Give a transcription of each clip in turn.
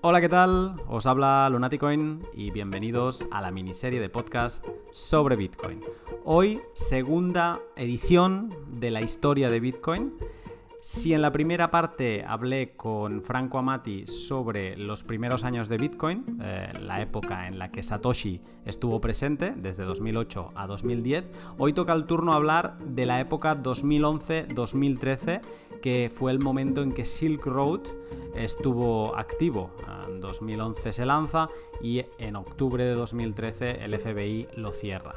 Hola, ¿qué tal? Os habla Lunaticoin y bienvenidos a la miniserie de podcast sobre Bitcoin. Hoy, segunda edición de la historia de Bitcoin. Si en la primera parte hablé con Franco Amati sobre los primeros años de Bitcoin, eh, la época en la que Satoshi estuvo presente, desde 2008 a 2010, hoy toca el turno hablar de la época 2011-2013, que fue el momento en que Silk Road estuvo activo. En 2011 se lanza y en octubre de 2013 el FBI lo cierra.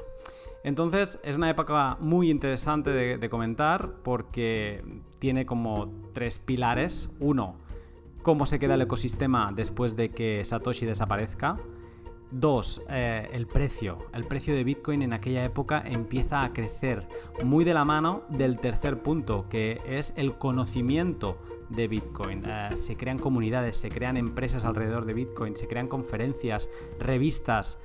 Entonces es una época muy interesante de, comentar porque tiene como tres pilares. Uno, cómo se queda el ecosistema después de que Satoshi desaparezca. Dos, eh, el precio. El precio de Bitcoin en aquella época empieza a crecer muy de la mano del tercer punto, que es el conocimiento de Bitcoin. Eh, se crean comunidades, se crean empresas alrededor de Bitcoin, se crean conferencias, revistas.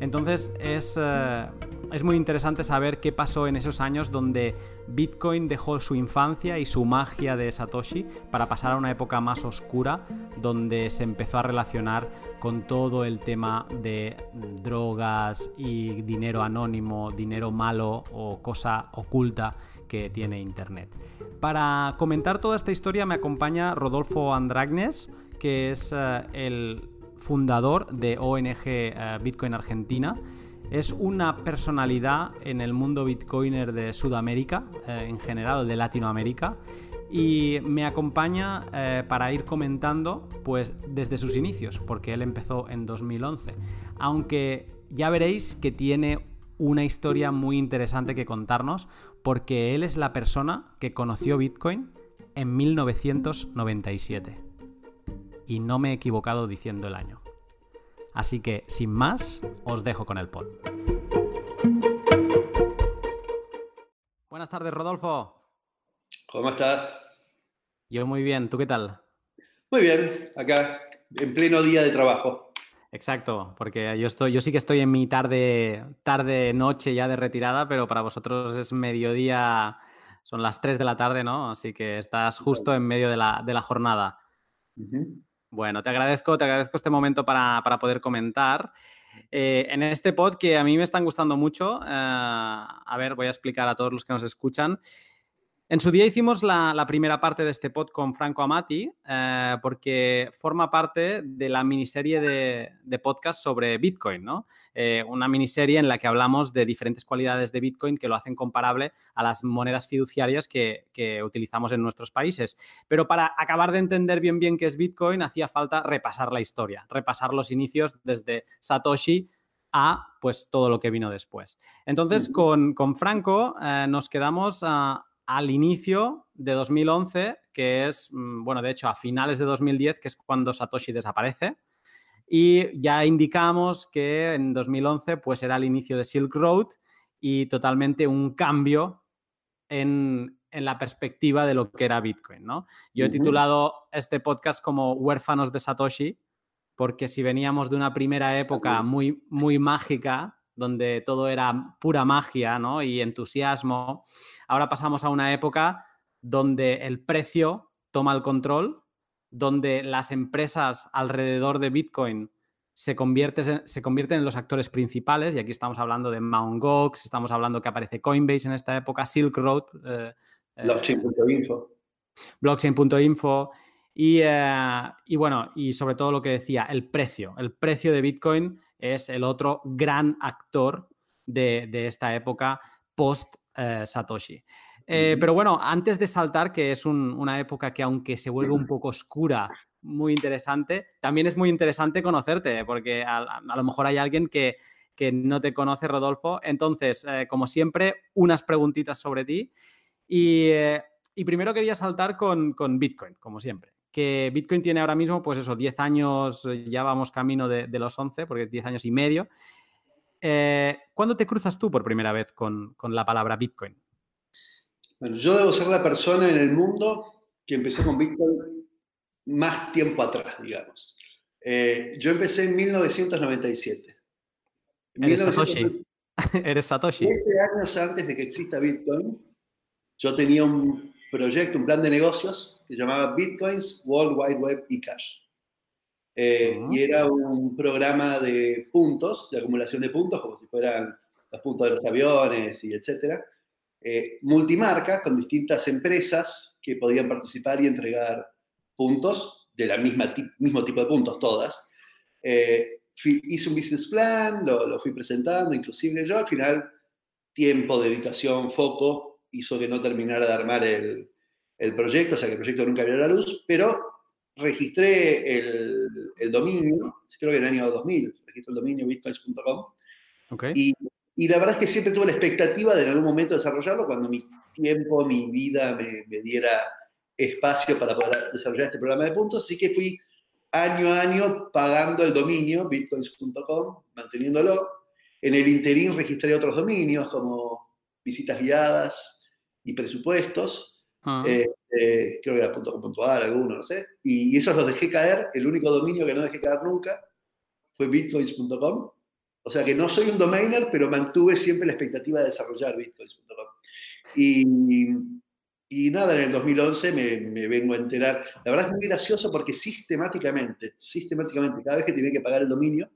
Entonces es, eh, es, muy interesante saber qué pasó en esos años donde Bitcoin dejó su infancia y su magia de Satoshi para pasar a una época más oscura donde se empezó a relacionar con todo el tema de drogas y dinero anónimo, dinero malo o cosa oculta que tiene Internet. Para comentar toda esta historia me acompaña Rodolfo Andragnes, que es eh, el fundador de ONG eh, Bitcoin Argentina. Es una personalidad en el mundo bitcoiner de Sudamérica, eh, en general de Latinoamérica, y me acompaña eh, para ir comentando pues desde sus inicios, porque él empezó en 2011. Aunque ya veréis que tiene una historia muy interesante que contarnos, porque él es la persona que conoció Bitcoin en 1997 y no me he equivocado diciendo el año. Así que, sin más, os dejo con el pod. Buenas tardes, Rodolfo. ¿Cómo estás? Yo muy bien, ¿tú qué tal? Muy bien, acá, en pleno día de trabajo. Exacto, porque yo estoy, yo sí que estoy en mi tarde, tarde, noche ya de retirada, pero para vosotros es mediodía, son las 3 de la tarde, ¿no? Así que estás justo en medio de la, jornada. Bueno, te agradezco, te agradezco este momento para, poder comentar. Eh, en este pod que a mí me están gustando mucho, eh, a ver, voy a explicar a todos los que nos escuchan. En su día hicimos la, primera parte de este pod con Franco Amati, eh, porque forma parte de la miniserie de, podcast sobre Bitcoin, ¿no? Eh, una miniserie en la que hablamos de diferentes cualidades de Bitcoin que lo hacen comparable a las monedas fiduciarias que, utilizamos en nuestros países. Pero para acabar de entender bien bien qué es Bitcoin, hacía falta repasar la historia, repasar los inicios desde Satoshi a pues todo lo que vino después. Entonces, con, Franco eh, nos quedamos a al inicio de 2011, que es, mm, bueno, de hecho a finales de 2010, que es cuando Satoshi desaparece. Y ya indicamos que en 2011 pues era el inicio de Silk Road y totalmente un cambio en, la perspectiva de lo que era Bitcoin, ¿no? Yo he titulado este podcast como Huérfanos de Satoshi, porque si veníamos de una primera época muy, muy mágica, donde todo era pura magia ¿no? y entusiasmo, Ahora pasamos a una época donde el precio toma el control, donde las empresas alrededor de Bitcoin se, se convierten en los actores principales, y aquí estamos hablando de Mt. Gox, estamos hablando que aparece Coinbase en esta época, Silk Road. Eh, eh, blockchain.info. Y, eh, y, bueno, y sobre todo lo que decía, el precio. El precio de Bitcoin es el otro gran actor de, de esta época post eh, Satoshi. Eh, pero bueno, antes de saltar, que es una época que aunque se vuelve un poco oscura, muy interesante, también es muy interesante conocerte, porque a, lo mejor hay alguien que, no te conoce, Rodolfo. Entonces, eh, como siempre, unas preguntitas sobre ti. Y, primero quería saltar con, Bitcoin, como siempre. Que Bitcoin tiene ahora mismo, pues eso, 10 años, ya vamos camino de, de los 11, porque es 10 años y medio. Eh, ¿Cuándo te cruzas tú por primera vez con, la palabra Bitcoin? Bueno, yo debo ser la persona en el mundo que empezó con Bitcoin más tiempo atrás, digamos. Eh, yo empecé en 1997. ¿Eres Satoshi? ¿Eres Satoshi? años antes de que exista Bitcoin, yo tenía un proyecto, un plan de negocios que llamaba Bitcoins, World Wide Web y Cash. eh, y era un programa de puntos, de acumulación de puntos, como si fueran los puntos de los aviones y etcétera, eh, multimarca con distintas empresas que podían participar y entregar puntos de la misma mismo tipo de puntos, todas. Eh, hice un business plan, lo, lo, fui presentando, inclusive yo al final, tiempo, dedicación, foco, hizo que no terminara de armar el, el proyecto, o sea que el proyecto nunca vio la luz, pero registré el, el, dominio, creo que en el año 2000, registré el dominio bitcoins.com. Okay. Y, y, la verdad es que siempre tuve la expectativa de en algún momento desarrollarlo cuando mi tiempo, mi vida me, me diera espacio para poder desarrollar este programa de puntos, así que fui año a año pagando el dominio bitcoins.com, manteniéndolo. En el interín registré otros dominios como visitas guiadas y presupuestos. Ah. Eh, eh, creo que era .com.ar, alguno, no sé. Y, y, esos los dejé caer. El único dominio que no dejé caer nunca fue bitcoins.com. O sea que no soy un domainer, pero mantuve siempre la expectativa de desarrollar bitcoins.com. Y, y nada, en el 2011 me, me, vengo a enterar. La verdad es muy gracioso porque sistemáticamente, sistemáticamente, cada vez que tenía que pagar el dominio.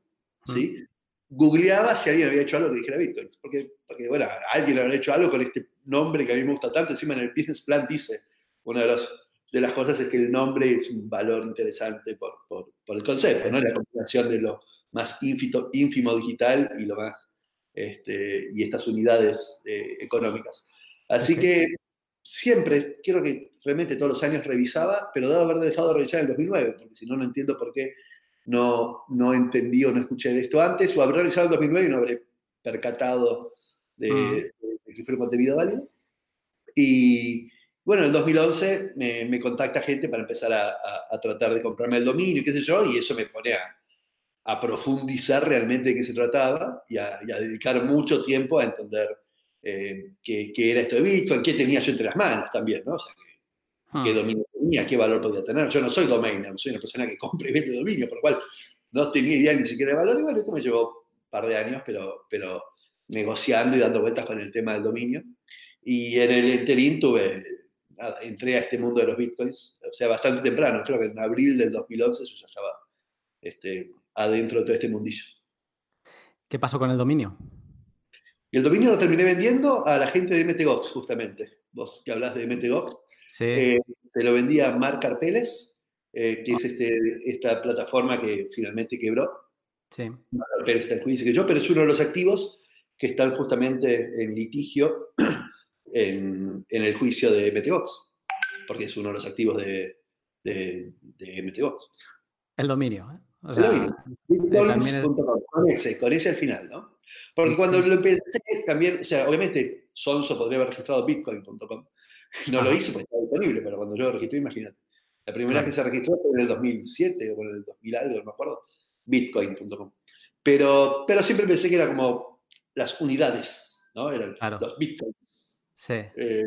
¿sí? googleaba si alguien había hecho algo que dijera bitcoins. Porque, porque, bueno, alguien habría hecho algo con este nombre que a mí me gusta tanto. Encima en el business plan dice, una de, los, de las cosas es que el nombre es un valor interesante por, por, por el concepto, ¿no? La combinación de lo más ínfito, ínfimo digital y lo más, este, y estas unidades eh, económicas. Así que siempre, quiero que realmente todos los años revisaba, pero debo haber dejado de revisar en el 2009, porque si no, no entiendo por qué no, no entendí o no escuché de esto antes, o habré revisado en el 2009 y no habré percatado de, Mm. de- de que fuera un contenido válido. Y bueno, en el 2011 me, me contacta gente para empezar a, a- a tratar de comprarme el dominio, qué sé yo, y eso me pone a, a profundizar realmente de qué se trataba y a, y a dedicar mucho tiempo a entender eh, qué, qué era esto de Bitcoin, qué tenía yo entre las manos también, ¿no? O sea, qué, Ah. qué dominio tenía, qué valor podía tener. Yo no soy domainer, soy una persona que compra y vende dominio, por lo cual no tenía idea ni siquiera de valor. Y bueno, esto me llevó un par de años, pero, pero negociando y dando vueltas con el tema del dominio. Y en el interín tuve, nada, entré a este mundo de los bitcoins, o sea, bastante temprano, creo que en abril del 2011 yo ya estaba este, adentro de todo este mundillo. ¿Qué pasó con el dominio? Y el dominio lo terminé vendiendo a la gente de MTGOX, justamente. Vos que hablas de MTGOX, Sí. eh, te lo vendía Marc Carpeles, eh, que es este, esta plataforma que finalmente quebró. sí. Marc Carpeles está en juicio que yo, pero es uno de los activos que están justamente en litigio en, en el juicio de MTGOX, porque es uno de los activos de, de, de MTGOX. El dominio. ¿eh? O El dominio. es- con ese, con ese al final, ¿no? Porque cuando lo empecé, también, o sea, obviamente Sonso podría haber registrado bitcoin.com. No lo hice porque estaba disponible, pero cuando yo lo registré, imagínate. La primera vez que se registró fue en el 2007 o en el 2000 algo, no me acuerdo, bitcoin.com. Pero, pero siempre pensé que era como las unidades, ¿no? Eran Claro. los bitcoins, sí. eh,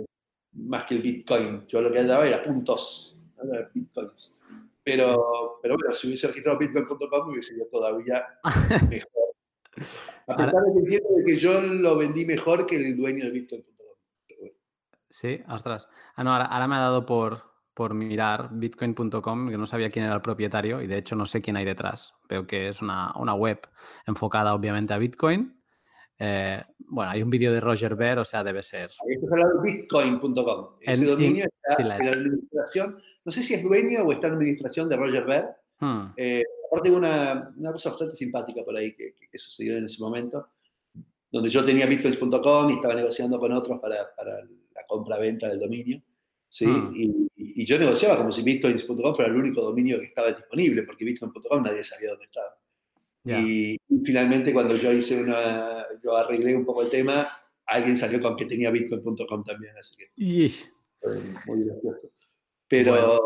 más que el bitcoin. Yo lo que daba era puntos, ¿no? Era bitcoins. Pero, pero bueno, si hubiese registrado bitcoin.com hubiese sido todavía mejor. A pesar de que entiendo de que yo lo vendí mejor que el dueño de bitcoin.com. Bueno. Sí, ostras. Ah, no, ahora, ahora me ha dado por, por mirar bitcoin.com, que no sabía quién era el propietario y de hecho no sé quién hay detrás. Veo que es una, una web enfocada obviamente a Bitcoin. Eh, bueno, hay un vídeo de Roger Ver, o sea, debe ser. Esto es hablando de bitcoin.com. Ese En- sí, dominio está sí la en la administración. No sé si es dueño o está en administración de Roger Ver. Hmm, Eh, aparte, una, una cosa bastante simpática por ahí que, que- que sucedió en ese momento, donde yo tenía bitcoins.com y estaba negociando con otros para, para la compra-venta del dominio. ¿sí? Hmm. Y, y- y yo negociaba como si bitcoins.com fuera el único dominio que estaba disponible, porque bitcoin.com nadie sabía dónde estaba. Ya. Y, y finalmente cuando yo hice una, yo arreglé un poco el tema, alguien salió con que tenía bitcoin.com también, así que Y- fue muy gracioso. Pero Bueno. bueno,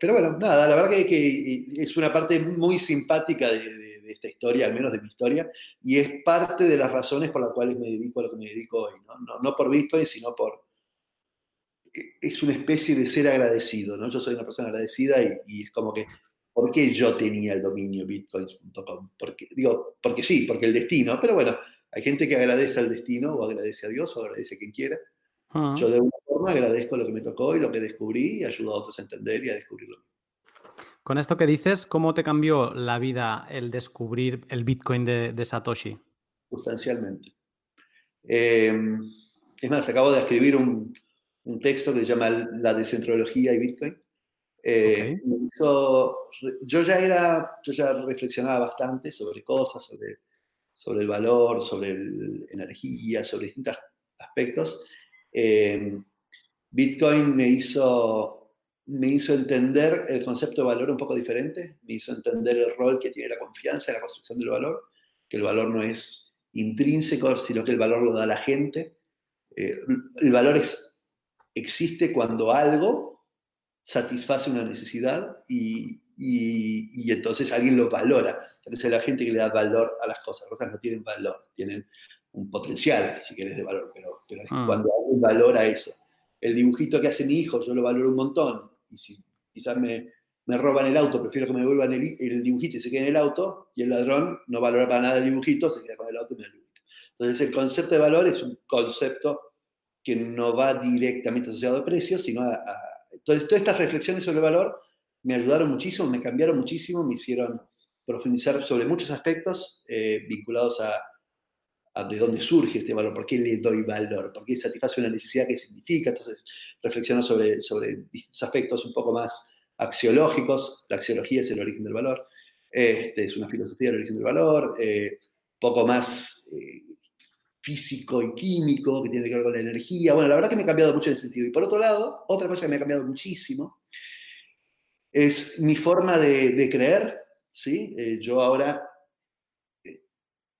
pero bueno nada, la verdad que, que es una parte muy simpática de, de- de esta historia, al menos de mi historia, y es parte de las razones por las cuales me dedico a lo que me dedico hoy, ¿no? No, no por Bitcoin, sino por... Es una especie de ser agradecido, ¿no? Yo soy una persona agradecida y, y es como que, ¿por qué yo tenía el dominio bitcoins.com? Porque, digo, porque sí, porque el destino, pero bueno, hay gente que agradece al destino o agradece a Dios o agradece a quien quiera. Hmm. Yo de alguna forma agradezco lo que me tocó y lo que descubrí y ayudo a otros a entender y a descubrirlo. Con esto que dices, ¿cómo te cambió la vida el descubrir el Bitcoin de, Satoshi? Sustancialmente. Eh, es más, acabo de escribir un, texto que se llama La descentrología y Bitcoin. Eh, yo ya era, yo ya reflexionaba bastante sobre cosas, sobre, sobre el valor, sobre la energía, sobre distintos aspectos. Eh, Bitcoin me hizo me hizo entender el concepto de valor un poco diferente, me hizo entender el rol que tiene la confianza en la construcción del valor, que el valor no es intrínseco, sino que el valor lo da la gente. Eh, el valor es, existe cuando algo satisface una necesidad y, y, entonces alguien lo valora. Entonces la gente que le da valor a las cosas, las cosas no tienen valor, tienen un potencial, si quieres, de valor, pero, pero ah. cuando alguien valora eso. El dibujito que hace mi hijo, yo lo valoro un montón, y si quizás me, me roban el auto, prefiero que me devuelvan el, el, dibujito y se quede en el auto, y el ladrón no valora para nada el dibujito, se queda con el auto y me el dibujito. Entonces el concepto de valor es un concepto que no va directamente asociado a precios, sino a, Entonces todas estas reflexiones sobre el valor me ayudaron muchísimo, me cambiaron muchísimo, me hicieron profundizar sobre muchos aspectos eh, vinculados a, de dónde surge este valor, por qué le doy valor, por qué satisface una necesidad que significa. Entonces, reflexiono sobre, sobre aspectos un poco más axiológicos. La axiología es el origen del valor. Este, es una filosofía del origen del valor. Eh, poco más eh, físico y químico, que tiene que ver con la energía. Bueno, la verdad que me ha cambiado mucho en ese sentido. Y por otro lado, otra cosa que me ha cambiado muchísimo es mi forma de, creer. ¿sí? Eh, yo ahora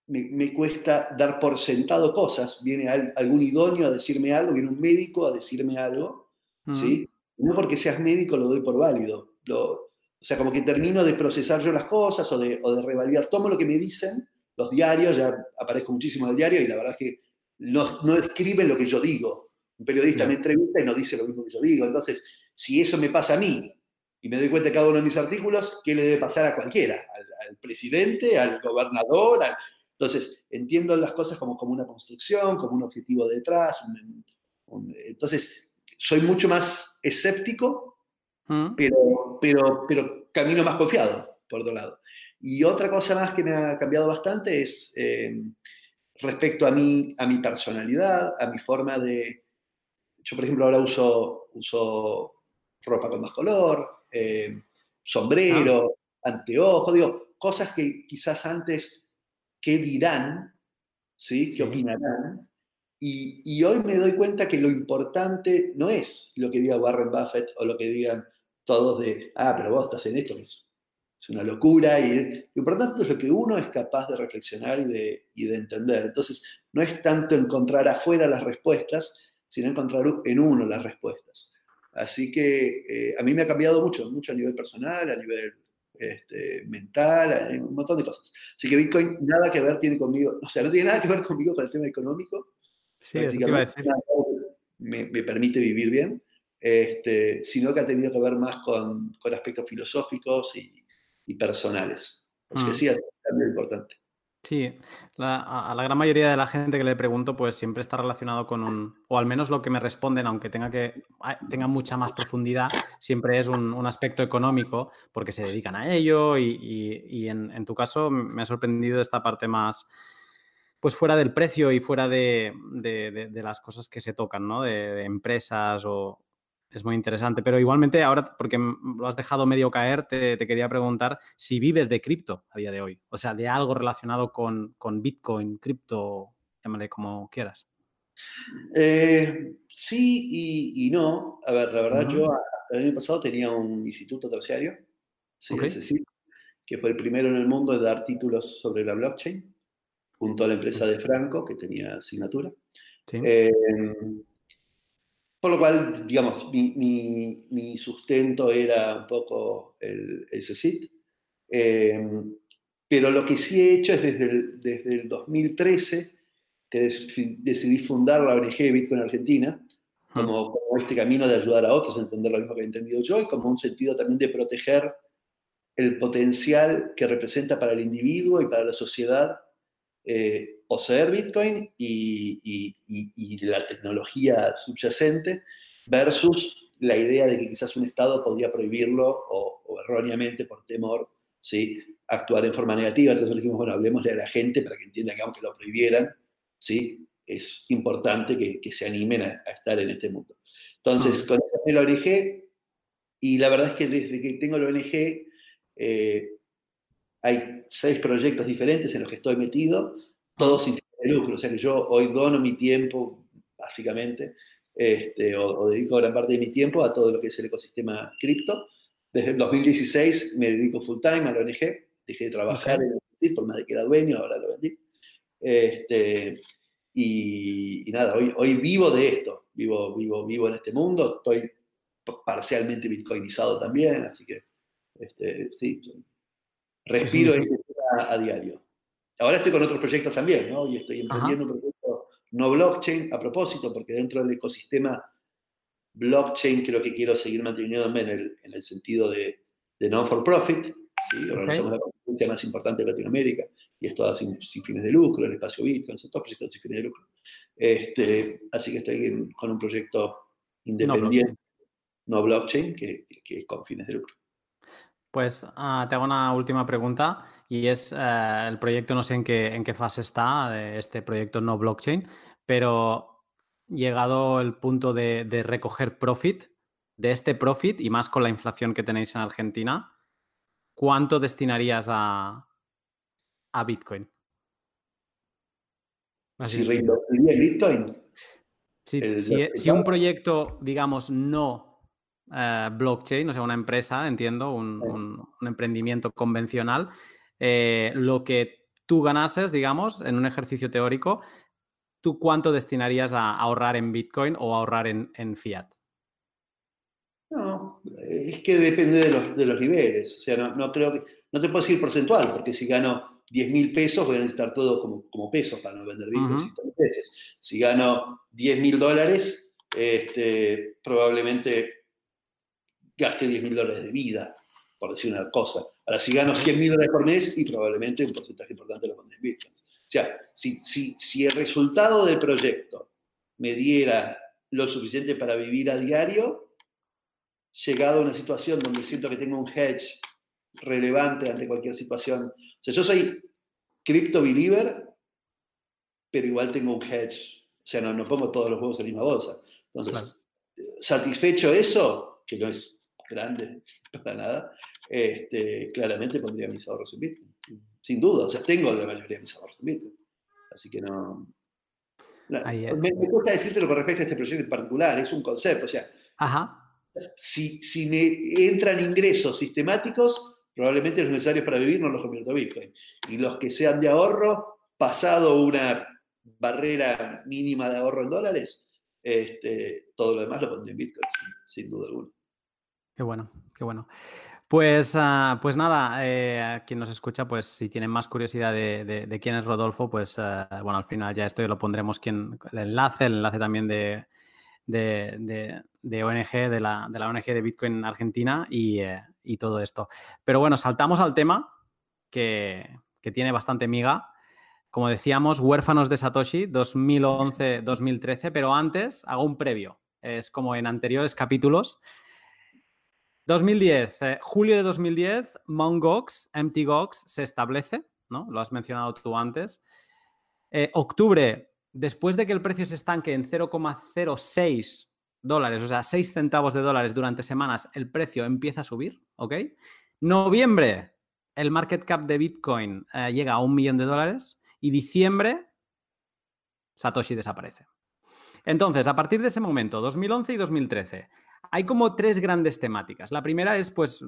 me, cuesta dar por sentado cosas. Viene algún idóneo a decirme algo, viene un médico a decirme algo, ¿sí? No porque seas médico lo doy por válido. o sea, como que termino de procesar yo las cosas o de, o de revalidar. Tomo lo que me dicen, los diarios, ya aparezco muchísimo en el diario y la verdad es que no, no escriben lo que yo digo. Un periodista me entrevista y no dice lo mismo que yo digo. Entonces, si eso me pasa a mí y me doy cuenta de cada uno de mis artículos, ¿qué le debe pasar a cualquiera? Al, al presidente, al gobernador, al, entonces, entiendo las cosas como, como una construcción, como un objetivo detrás. entonces, soy mucho más escéptico, mm. pero, pero, pero camino más confiado, por otro lado. Y otra cosa más que me ha cambiado bastante es eh, respecto a mí, a mi personalidad, a mi forma de... Yo, por ejemplo, ahora uso, uso ropa con más color, eh, sombrero, ah. anteojos, digo, cosas que quizás antes qué dirán, ¿sí? qué opinarán. Y, hoy me doy cuenta que lo importante no es lo que diga Warren Buffett o lo que digan todos de, ah, pero vos estás en esto, que es, una locura. Y lo importante es lo que uno es capaz de reflexionar y de, de entender. Entonces, no es tanto encontrar afuera las respuestas, sino encontrar en uno las respuestas. Así que eh, a mí me ha cambiado mucho, mucho a nivel personal, a nivel este, mental, un montón de cosas. Así que Bitcoin nada que ver tiene conmigo, o sea, no tiene nada que ver conmigo con el tema económico. Sí, eso te iba a decir. Me, me, permite vivir bien, este, sino que ha tenido que ver más con, con aspectos filosóficos y, y personales. Así que mm. sí, es muy importante. Sí, a, la gran mayoría de la gente que le pregunto, pues siempre está relacionado con un, o al menos lo que me responden, aunque tenga que tenga mucha más profundidad, siempre es un, aspecto económico, porque se dedican a ello y, en, tu caso me ha sorprendido esta parte más, pues fuera del precio y fuera de, las cosas que se tocan, ¿no? de empresas o, es muy interesante, pero igualmente ahora, porque lo has dejado medio caer, te, quería preguntar si vives de cripto a día de hoy, o sea, de algo relacionado con, Bitcoin, cripto, llámale como quieras. Eh, sí y, no. A ver, la verdad, yo el año pasado tenía un instituto terciario, sí, que fue el primero en el mundo de dar títulos sobre la blockchain, junto a la empresa de Franco, que tenía asignatura. Sí. Eh, por lo cual, digamos, mi, sustento era un poco el, ese SIT. Em, pero lo que sí he hecho es desde el, desde el 2013 que decidí fundar la ONG Bitcoin Argentina, como, como, este camino de ayudar a otros a entender lo mismo que he entendido yo y como un sentido también de proteger el potencial que representa para el individuo y para la sociedad eh, poseer Bitcoin y, la tecnología subyacente versus la idea de que quizás un Estado podía prohibirlo o, erróneamente por temor, ¿sí? actuar en forma negativa. Entonces dijimos, bueno, hablemosle a la gente para que entienda que aunque lo prohibieran, ¿sí? es importante que, se animen a, estar en este mundo. Entonces, con la ONG, y la verdad es que desde que tengo la ONG, eh, hay seis proyectos diferentes en los que estoy metido, todos sin de lucro. O sea que yo hoy dono mi tiempo, básicamente, este, o, dedico gran parte de mi tiempo a todo lo que es el ecosistema cripto. Desde el 2016 me dedico full time a la ONG, dejé de trabajar en el por más de que era dueño, ahora lo vendí. Este, y, nada, hoy, hoy vivo de esto, vivo, vivo, vivo en este mundo, estoy parcialmente bitcoinizado también, así que este, sí, respiro a, a diario. Ahora estoy con otros proyectos también, ¿no? Y estoy emprendiendo un proyecto no blockchain a propósito, porque dentro del ecosistema blockchain creo que quiero seguir manteniéndome en el, en el sentido de, de non-for-profit. ¿sí? Organizamos la conferencia más importante de Latinoamérica y es toda sin, fines de lucro, el espacio Bitcoin, son todos proyectos sin fines de lucro. Este, así que estoy con un proyecto independiente, no blockchain, que, que, es con fines de lucro. Pues uh, te hago una última pregunta y es uh, el proyecto, no sé en qué, en qué fase está, de este proyecto no blockchain, pero llegado el punto de, de, recoger profit, de este profit y más con la inflación que tenéis en Argentina, ¿cuánto destinarías a, a Bitcoin? Así si Bitcoin. Si, si, si un proyecto, digamos, no eh, blockchain, o sea, una empresa, entiendo, un, emprendimiento convencional, eh, lo que tú ganases, digamos, en un ejercicio teórico, ¿tú cuánto destinarías a ahorrar en Bitcoin o ahorrar en, fiat? No, es que depende de los, niveles. O sea, no, creo que. No te puedo decir porcentual, porque si gano 10 mil pesos, voy a necesitar todo como, pesos para no vender Bitcoin. Si gano 10 mil dólares, este, probablemente gaste 10 mil dólares de vida, por decir una cosa. Ahora, si gano 100 mil dólares por mes, y probablemente un porcentaje importante lo pondré en Bitcoin. O sea, si, si, si el resultado del proyecto me diera lo suficiente para vivir a diario, llegado a una situación donde siento que tengo un hedge relevante ante cualquier situación. O sea, yo soy crypto believer, pero igual tengo un hedge. O sea, no, no pongo todos los huevos en la misma bolsa. Entonces, satisfecho eso, que no es grande para nada, este, claramente pondría mis ahorros en Bitcoin. Sin duda, o sea, tengo la mayoría de mis ahorros en Bitcoin. Así que no. me, me, gusta decírtelo con respecto a este proyecto en particular, es un concepto, o sea, Si, si me entran ingresos sistemáticos, probablemente los necesarios para vivir no los convierto a Bitcoin. Y los que sean de ahorro, pasado una barrera mínima de ahorro en dólares, este, todo lo demás lo pondré en Bitcoin, sin duda alguna. Qué bueno, qué bueno. Pues, uh, pues nada, eh, quien nos escucha, pues si tienen más curiosidad de, quién es Rodolfo, pues uh, bueno, al final ya esto lo pondremos quien, el enlace, el enlace también de, de ONG, de la, de la, ONG de Bitcoin Argentina y, eh, y, todo esto. Pero bueno, saltamos al tema que, que tiene bastante miga. Como decíamos, Huérfanos de Satoshi 2011-2013, pero antes hago un previo. Es como en anteriores capítulos. 2010, eh, julio de 2010, Mt. Gox, Empty Gox, se establece, ¿no? Lo has mencionado tú antes. Eh, octubre, después de que el precio se estanque en 0,06 dólares, o sea, 6 centavos de dólares durante semanas, el precio empieza a subir, ¿ok? Noviembre, el market cap de Bitcoin eh, llega a un millón de dólares y diciembre, Satoshi desaparece. Entonces, a partir de ese momento, 2011 y 2013, hay como tres grandes temáticas. La primera es, pues,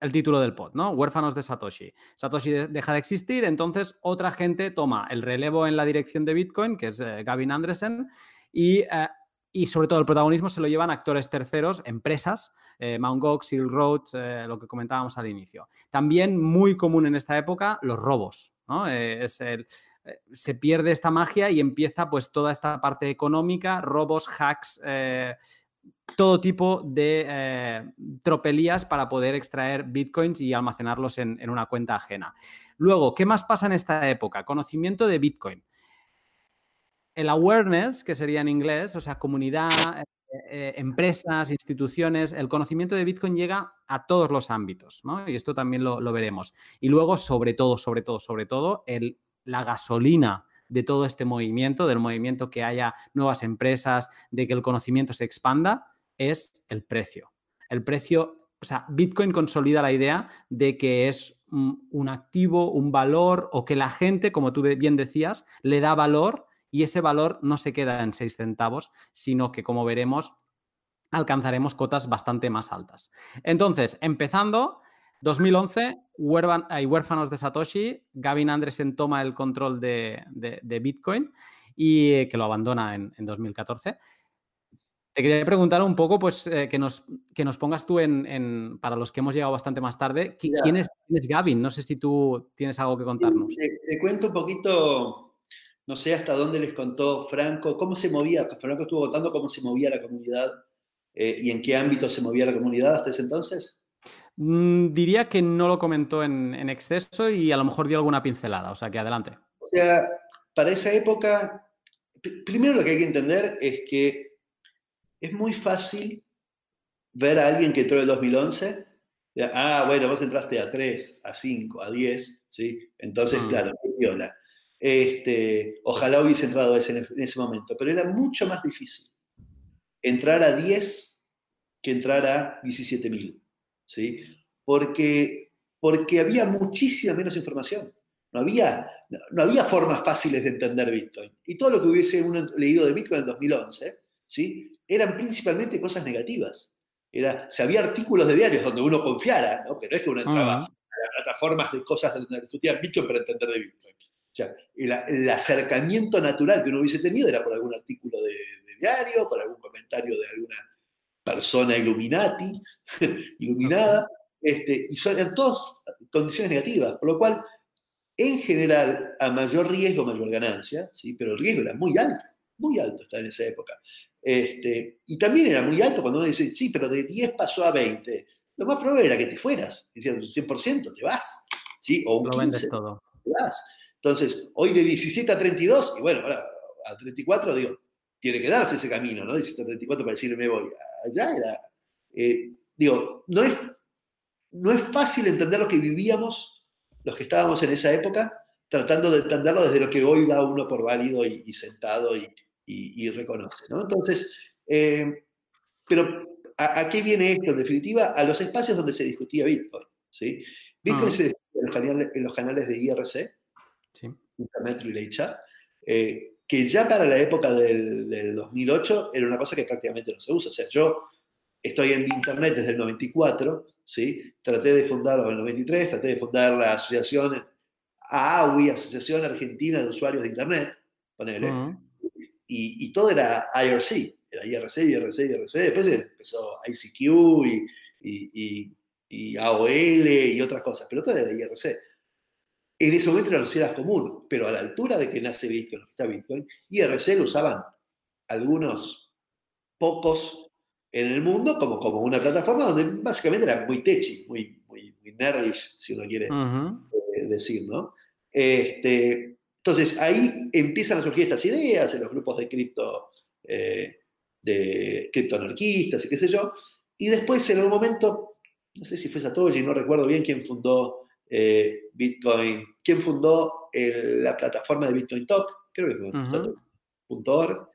el título del pod, ¿no? Huérfanos de Satoshi. Satoshi deja de existir, entonces otra gente toma el relevo en la dirección de Bitcoin, que es eh, Gavin Andresen, eh, y, sobre todo el protagonismo se lo llevan actores terceros, empresas, eh, Mt. Gox, Silk Road, eh, lo que comentábamos al inicio. También muy común en esta época, los robos, ¿no? es el, se pierde esta magia y empieza pues toda esta parte económica, robos, hacks, todo tipo de eh, tropelías para poder extraer bitcoins y almacenarlos en, una cuenta ajena. Luego, ¿qué más pasa en esta época? Conocimiento de bitcoin. El awareness, que sería en inglés, o sea, comunidad, eh, empresas, instituciones, el conocimiento de Bitcoin llega a todos los ámbitos, ¿no? Y esto también lo, veremos. Y luego, sobre todo, sobre todo, sobre todo, el, la gasolina de todo este movimiento, del movimiento que haya nuevas empresas, de que el conocimiento se expanda, es el precio. El precio, o sea, Bitcoin consolida la idea de que es un activo, un valor, o que la gente, como tú bien decías, le da valor y ese valor no se queda en 6 centavos, sino que, como veremos, alcanzaremos cotas bastante más altas. Entonces, empezando, 2011, hay huérfanos de Satoshi, Gavin Andresen toma el control de, Bitcoin y eh, que lo abandona en, 2014. Te quería preguntar un poco, pues, eh, que, nos, que nos pongas tú en, para los que hemos llegado bastante más tarde, ¿quién es, Gavin? No sé si tú tienes algo que contarnos. te, cuento un poquito no sé hasta dónde les contó Franco, cómo se movía, Franco estuvo contando cómo se movía la comunidad eh, y en qué ámbito se movía la comunidad hasta ese entonces. Mm, diría que no lo comentó en, exceso y a lo mejor dio alguna pincelada, o sea que adelante. O sea, para esa época, primero lo que hay que entender es que es muy fácil ver a alguien que entró en el 2011, ah, bueno, vos entraste a 3, a 5, a 10, ¿sí? Entonces, mm. claro, viola. Este, ojalá hubiese entrado ese, en ese momento, pero era mucho más difícil entrar a 10 que entrar a 17.000, ¿sí? Porque, porque había muchísima menos información. No había, no, había formas fáciles de entender Bitcoin. Y todo lo que hubiese uno leído de Bitcoin en el 2011, ¿sí? Eran principalmente cosas negativas. Era, se había artículos de diarios donde uno confiara, ¿no? que no es que uno entraba a plataformas de cosas donde discutía Bitcoin para entender de Bitcoin. O sea, el, acercamiento natural que uno hubiese tenido era por algún artículo de, diario, por algún comentario de alguna persona illuminati, iluminada, este, y son en todas condiciones negativas, por lo cual, en general, a mayor riesgo, mayor ganancia, ¿sí? pero el riesgo era muy alto, muy alto está en esa época. Este, y también era muy alto cuando uno dice, sí, pero de 10 pasó a 20. Lo más probable era que te fueras, diciendo 100% te vas, ¿sí? O un Lo vendes todo. Te vas. Entonces, hoy de 17 a 32, y bueno, ahora a 34, digo, tiene que darse ese camino, ¿no? 17 a 34 para decir me voy. Allá era, eh, digo, no es, no es fácil entender lo que vivíamos los que estábamos en esa época, tratando de entenderlo desde lo que hoy da uno por válido y, sentado y, reconoce, ¿no? Entonces, eh, pero ¿a, qué viene esto? En definitiva, a los espacios donde se discutía Bitcoin, ¿sí? Bitcoin ah. se discutía en los canales de IRC, Internet Relay Chat, eh, que ya para la época del, 2008 era una cosa que prácticamente no se usa. O sea, yo estoy en Internet desde el 94, ¿sí? traté de fundar, en el 93, traté de fundar la asociación AAWI, Asociación Argentina de Usuarios de Internet, ponele, y, todo era IRC, era IRC, IRC, IRC, después empezó ICQ y, y, y AOL y otras cosas, pero todo era IRC. En ese momento la era común, pero a la altura de que nace Bitcoin, está Bitcoin, IRC lo usaban algunos pocos en el mundo como, como una plataforma donde básicamente era muy techy, muy, muy, muy nerdish, si uno quiere eh, decir, ¿no? Este, entonces ahí empiezan a surgir estas ideas en los grupos de cripto, eh, de criptoanarquistas y qué sé yo, y después en algún momento, no sé si fue Satoshi, no recuerdo bien quién fundó eh, Bitcoin, ¿quién fundó la plataforma de Bitcoin Top? Creo que fue uh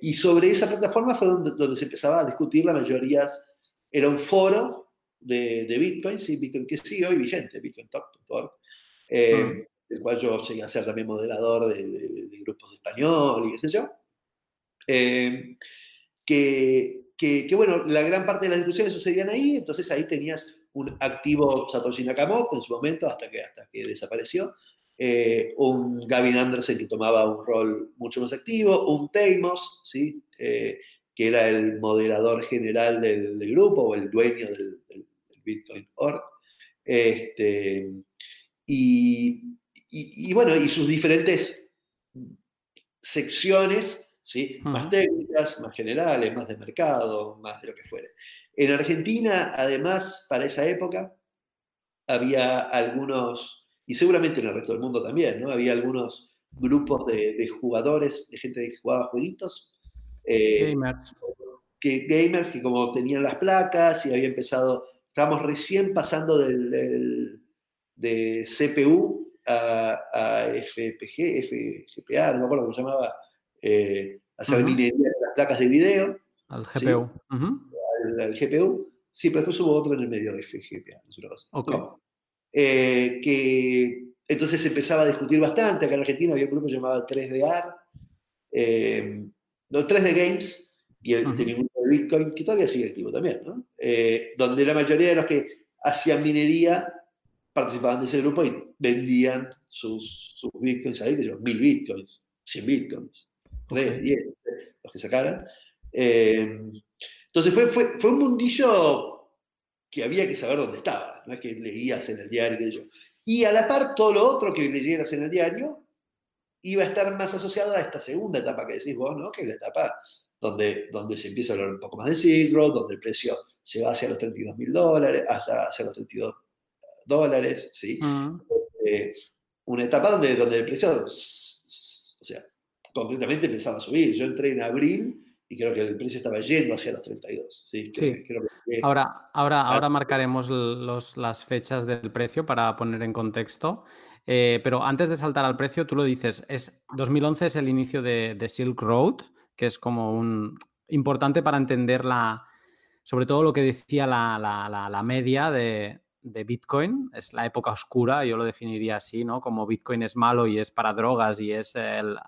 y sobre esa plataforma fue donde, se empezaba a discutir la mayoría, era un foro de, Bitcoin, sí, Bitcoin que sigue hoy vigente, bitcointop.org, eh, el cual yo llegué a ser también moderador de, grupos de español y qué sé yo. que, que, bueno, la gran parte de las discusiones sucedían ahí, entonces ahí tenías un activo Satoshi Nakamoto en su momento, hasta que, hasta que desapareció, eh, un Gavin Anderson que tomaba un rol mucho más activo, un Teimos, ¿sí? Eh, que era el moderador general del, grupo o el dueño del, Bitcoin Org. Este, y, bueno, y sus diferentes secciones, ¿sí? más técnicas, más generales, más de mercado, más de lo que fuere. En Argentina, además, para esa época, había algunos, y seguramente en el resto del mundo también, ¿no? Había algunos grupos de, jugadores, de gente que jugaba jueguitos. Eh, gamers. que gamers que como tenían las placas y había empezado, estábamos recién pasando del, de CPU a, FPG, FGPA, no me acuerdo cómo se llamaba, eh, hacer minería de las placas de video. Al GPU. Al, GPU. Sí, pero después hubo otro en el medio, FGPA, no es una cosa. Eh, que entonces se empezaba a discutir bastante. Acá en Argentina había un grupo llamado 3DR, eh, no, 3D Games, y el, grupo de Bitcoin, que todavía sigue activo también, ¿no? Eh, donde la mayoría de los que hacían minería participaban de ese grupo y vendían sus, sus bitcoins ahí, que yo, mil bitcoins, 100 bitcoins, 3, 10, los que sacaran. Eh, entonces fue, fue, fue un mundillo que había que saber dónde estaba, no es que leías en el diario de yo. Y a la par, todo lo otro que leyeras en el diario iba a estar más asociado a esta segunda etapa que decís vos, ¿no? Que es la etapa donde, donde se empieza a hablar un poco más de siglo, donde el precio se va hacia los 32 mil dólares, hasta hacia los 32 dólares, ¿sí? Mm. Eh, una etapa donde, donde el precio, o sea, concretamente empezaba a subir. Yo entré en abril y creo que el precio estaba yendo hacia los 32. Sí, ahora, ahora, ah. ahora marcaremos los, las fechas del precio para poner en contexto. Eh, pero antes de saltar al precio, tú lo dices, es 2011 es el inicio de, Silk Road, que es como un importante para entender la, sobre todo lo que decía la, la, media de, de, Bitcoin, es la época oscura, yo lo definiría así, ¿no? Como Bitcoin es malo y es para drogas y es el,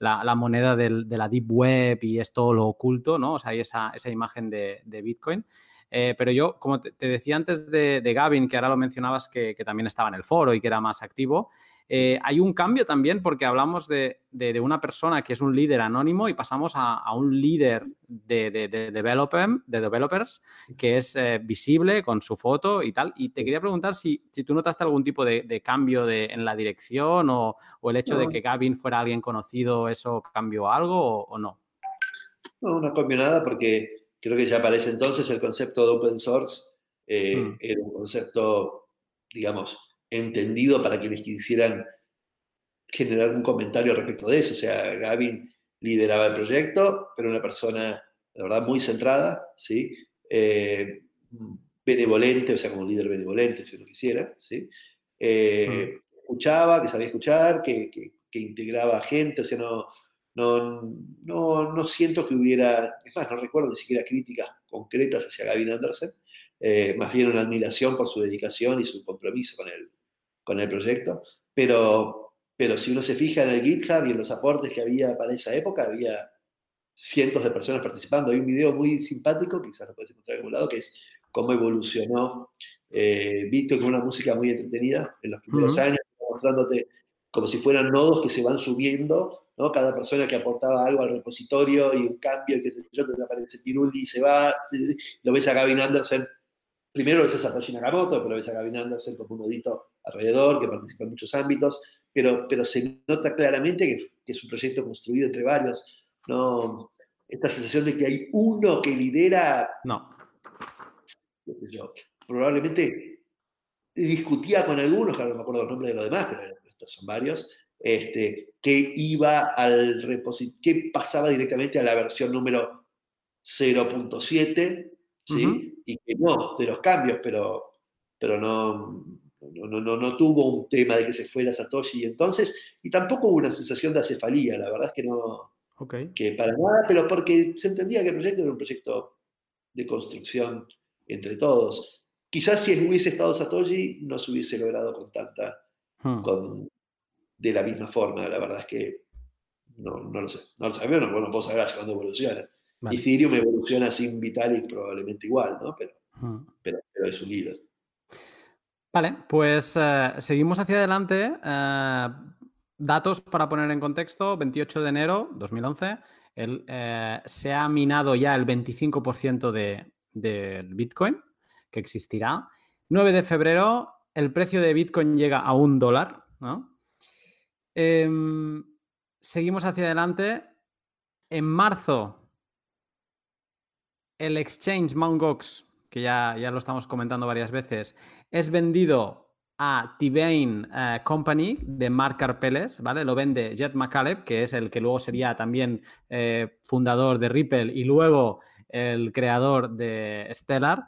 la, moneda de la deep web y es todo lo oculto, ¿no? O sea, hay esa, imagen de, Bitcoin. Eh, pero yo, como te, decía antes de, Gavin, que ahora lo mencionabas que, también estaba en el foro y que era más activo, eh, hay un cambio también porque hablamos de, una persona que es un líder anónimo y pasamos a, un líder de, developers que es eh, visible con su foto y tal. Y te quería preguntar si, tú notaste algún tipo de, cambio en la dirección o, el hecho de que Gavin fuera alguien conocido, ¿eso cambió algo o, no? No, no cambió nada porque creo que ya para ese entonces el concepto de open source eh, mm. era un concepto, digamos, entendido para quienes quisieran generar algún comentario respecto de eso. O sea, Gavin lideraba el proyecto, pero una persona, la verdad, muy centrada, ¿sí? Eh, benevolente, o sea, como líder benevolente, si uno quisiera, ¿sí? Eh, escuchaba, que sabía escuchar, que, integraba gente, o sea, no, no, no, no, siento que hubiera, es más, no recuerdo ni siquiera críticas concretas hacia Gavin Anderson, eh, más bien una admiración por su dedicación y su compromiso con el, con el proyecto, pero, pero si uno se fija en el GitHub y en los aportes que había para esa época, había cientos de personas participando. Hay un video muy simpático, quizás lo puedes encontrar en algún lado, que es cómo evolucionó eh, Bitcoin con una música muy entretenida en los primeros años, mostrándote como si fueran nodos que se van subiendo, ¿no? Cada persona que aportaba algo al repositorio y un cambio, y que se yo, te aparece Pirulli y se va, lo ves a Gavin Anderson, primero lo ves a Satoshi Nakamoto, pero ves a Gavin Anderson como un nodito alrededor, que participa en muchos ámbitos, pero, pero se nota claramente que, es un proyecto construido entre varios. ¿no? Esta sensación de que hay uno que lidera. No. probablemente discutía con algunos, claro, no me acuerdo el nombre de los demás, pero estos son varios, este, que iba al repositorio, que pasaba directamente a la versión número 0.7, ¿sí? Y que no, de los cambios, pero, pero no, no, no, no, tuvo un tema de que se fuera Satoshi entonces, y tampoco hubo una sensación de acefalía, la verdad es que no, que para nada, pero porque se entendía que el proyecto era un proyecto de construcción entre todos. Quizás si hubiese estado Satoshi no se hubiese logrado con tanta, hmm. con, de la misma forma, la verdad es que no, no lo sé, no lo sabemos, no, bueno, puedo saber cuándo evoluciona. Ethereum evoluciona sin Vitalik probablemente igual, ¿no? Pero, hmm. pero, pero es un líder. Vale, pues eh, seguimos hacia adelante. Eh, datos para poner en contexto, 28 de enero 2011, el, eh, se ha minado ya el 25% del de Bitcoin que existirá. 9 de febrero, el precio de Bitcoin llega a un dólar. Em, seguimos hacia adelante. En marzo, el exchange Mt. Gox que ya, ya lo estamos comentando varias veces, es vendido a Tibane eh, Company de Mark Carpeles, ¿vale? Lo vende Jet McCaleb, que es el que luego sería también eh, fundador de Ripple y luego el creador de Stellar.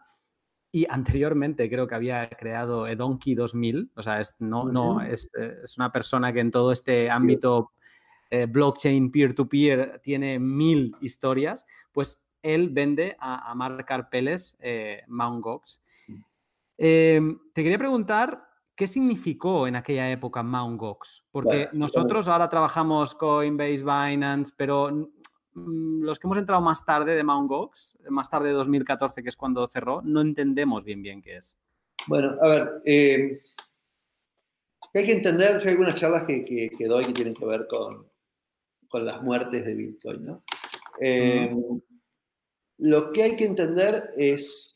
Y anteriormente creo que había creado Edonkey 2000, o sea, es, no, no, es, es, una persona que en todo este ámbito eh, blockchain peer-to-peer tiene mil historias, pues él vende a, a Mark Carpeles eh, Mt. Gox. Em, te quería preguntar qué significó en aquella época Mt. Gox, porque nosotros ahora trabajamos Coinbase, Binance, pero Mm, los que hemos entrado más tarde de Mt. Gox, más tarde de 2014, que es cuando cerró, no entendemos bien bien qué es. Bueno, a ver, eh, hay que entender, hay algunas charlas que, que, doy que tienen que ver con, con las muertes de Bitcoin, ¿no? Eh, lo que hay que entender es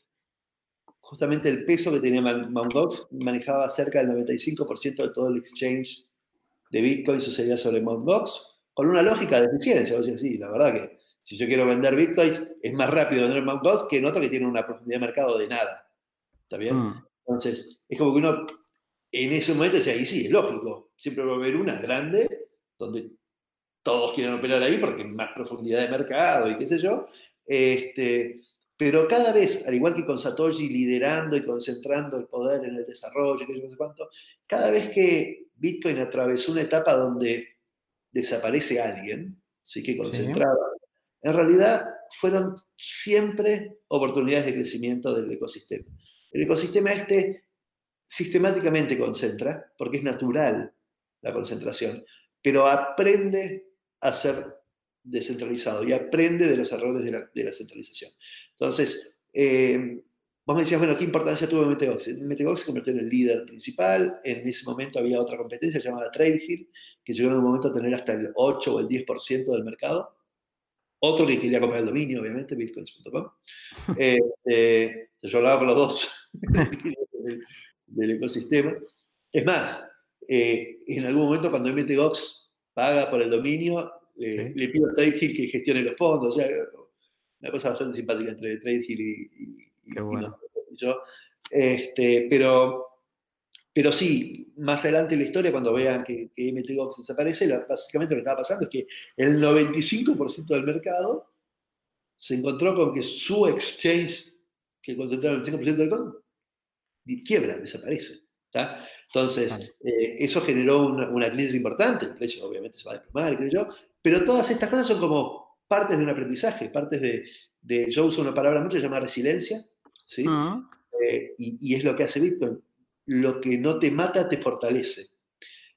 justamente el peso que tenía Mt. Gox, manejaba cerca del 95% de todo el exchange de Bitcoin sucedía sobre Mt. Gox, con una lógica de eficiencia. O sea, sí, la verdad que si yo quiero vender bitcoins, es más rápido vender Mt. Gox que en otro que tiene una profundidad de mercado de nada. ¿Está bien? Mm. Entonces, es como que uno en ese momento decía, y sí, es lógico, siempre va a haber una grande donde todos quieren operar ahí porque hay más profundidad de mercado y qué sé yo. Este, pero cada vez, al igual que con Satoshi liderando y concentrando el poder en el desarrollo, que no sé cuánto, cada vez que Bitcoin atravesó una etapa donde desaparece alguien, ¿sí? que concentraba, en realidad fueron siempre oportunidades de crecimiento del ecosistema. El ecosistema este sistemáticamente concentra, porque es natural la concentración, pero aprende a ser descentralizado y aprende de los errores de la, de la centralización. Entonces, eh, Vos me decías, bueno, ¿qué importancia tuvo Metegox? Metegox se convirtió en el líder principal. En ese momento había otra competencia llamada TradeHill, que llegó en un momento a tener hasta el 8 o el 10% del mercado. Otro que quería comprar el dominio, obviamente, bitcoins.com. Este, yo hablaba con los dos del, ecosistema. Es más, eh, en algún momento cuando Metegox paga por el dominio, eh, le pido a TradeHill que gestione los fondos. O sea, una cosa bastante simpática entre TradeHill y Qué bueno. yo, este, pero, pero sí, más adelante en la historia, cuando vean que, que MTGOX desaparece, básicamente lo que estaba pasando es que el 95% del mercado se encontró con que su exchange, que concentraba el 5% del mercado, quiebra, desaparece. Entonces, eh, eso generó una, crisis importante, el precio obviamente se va a desplomar, qué yo, pero todas estas cosas son como partes de un aprendizaje, partes de, de yo uso una palabra mucho, se llama resiliencia, ¿sí? Ah. Eh, y, es lo que hace Bitcoin. Lo que no te mata te fortalece.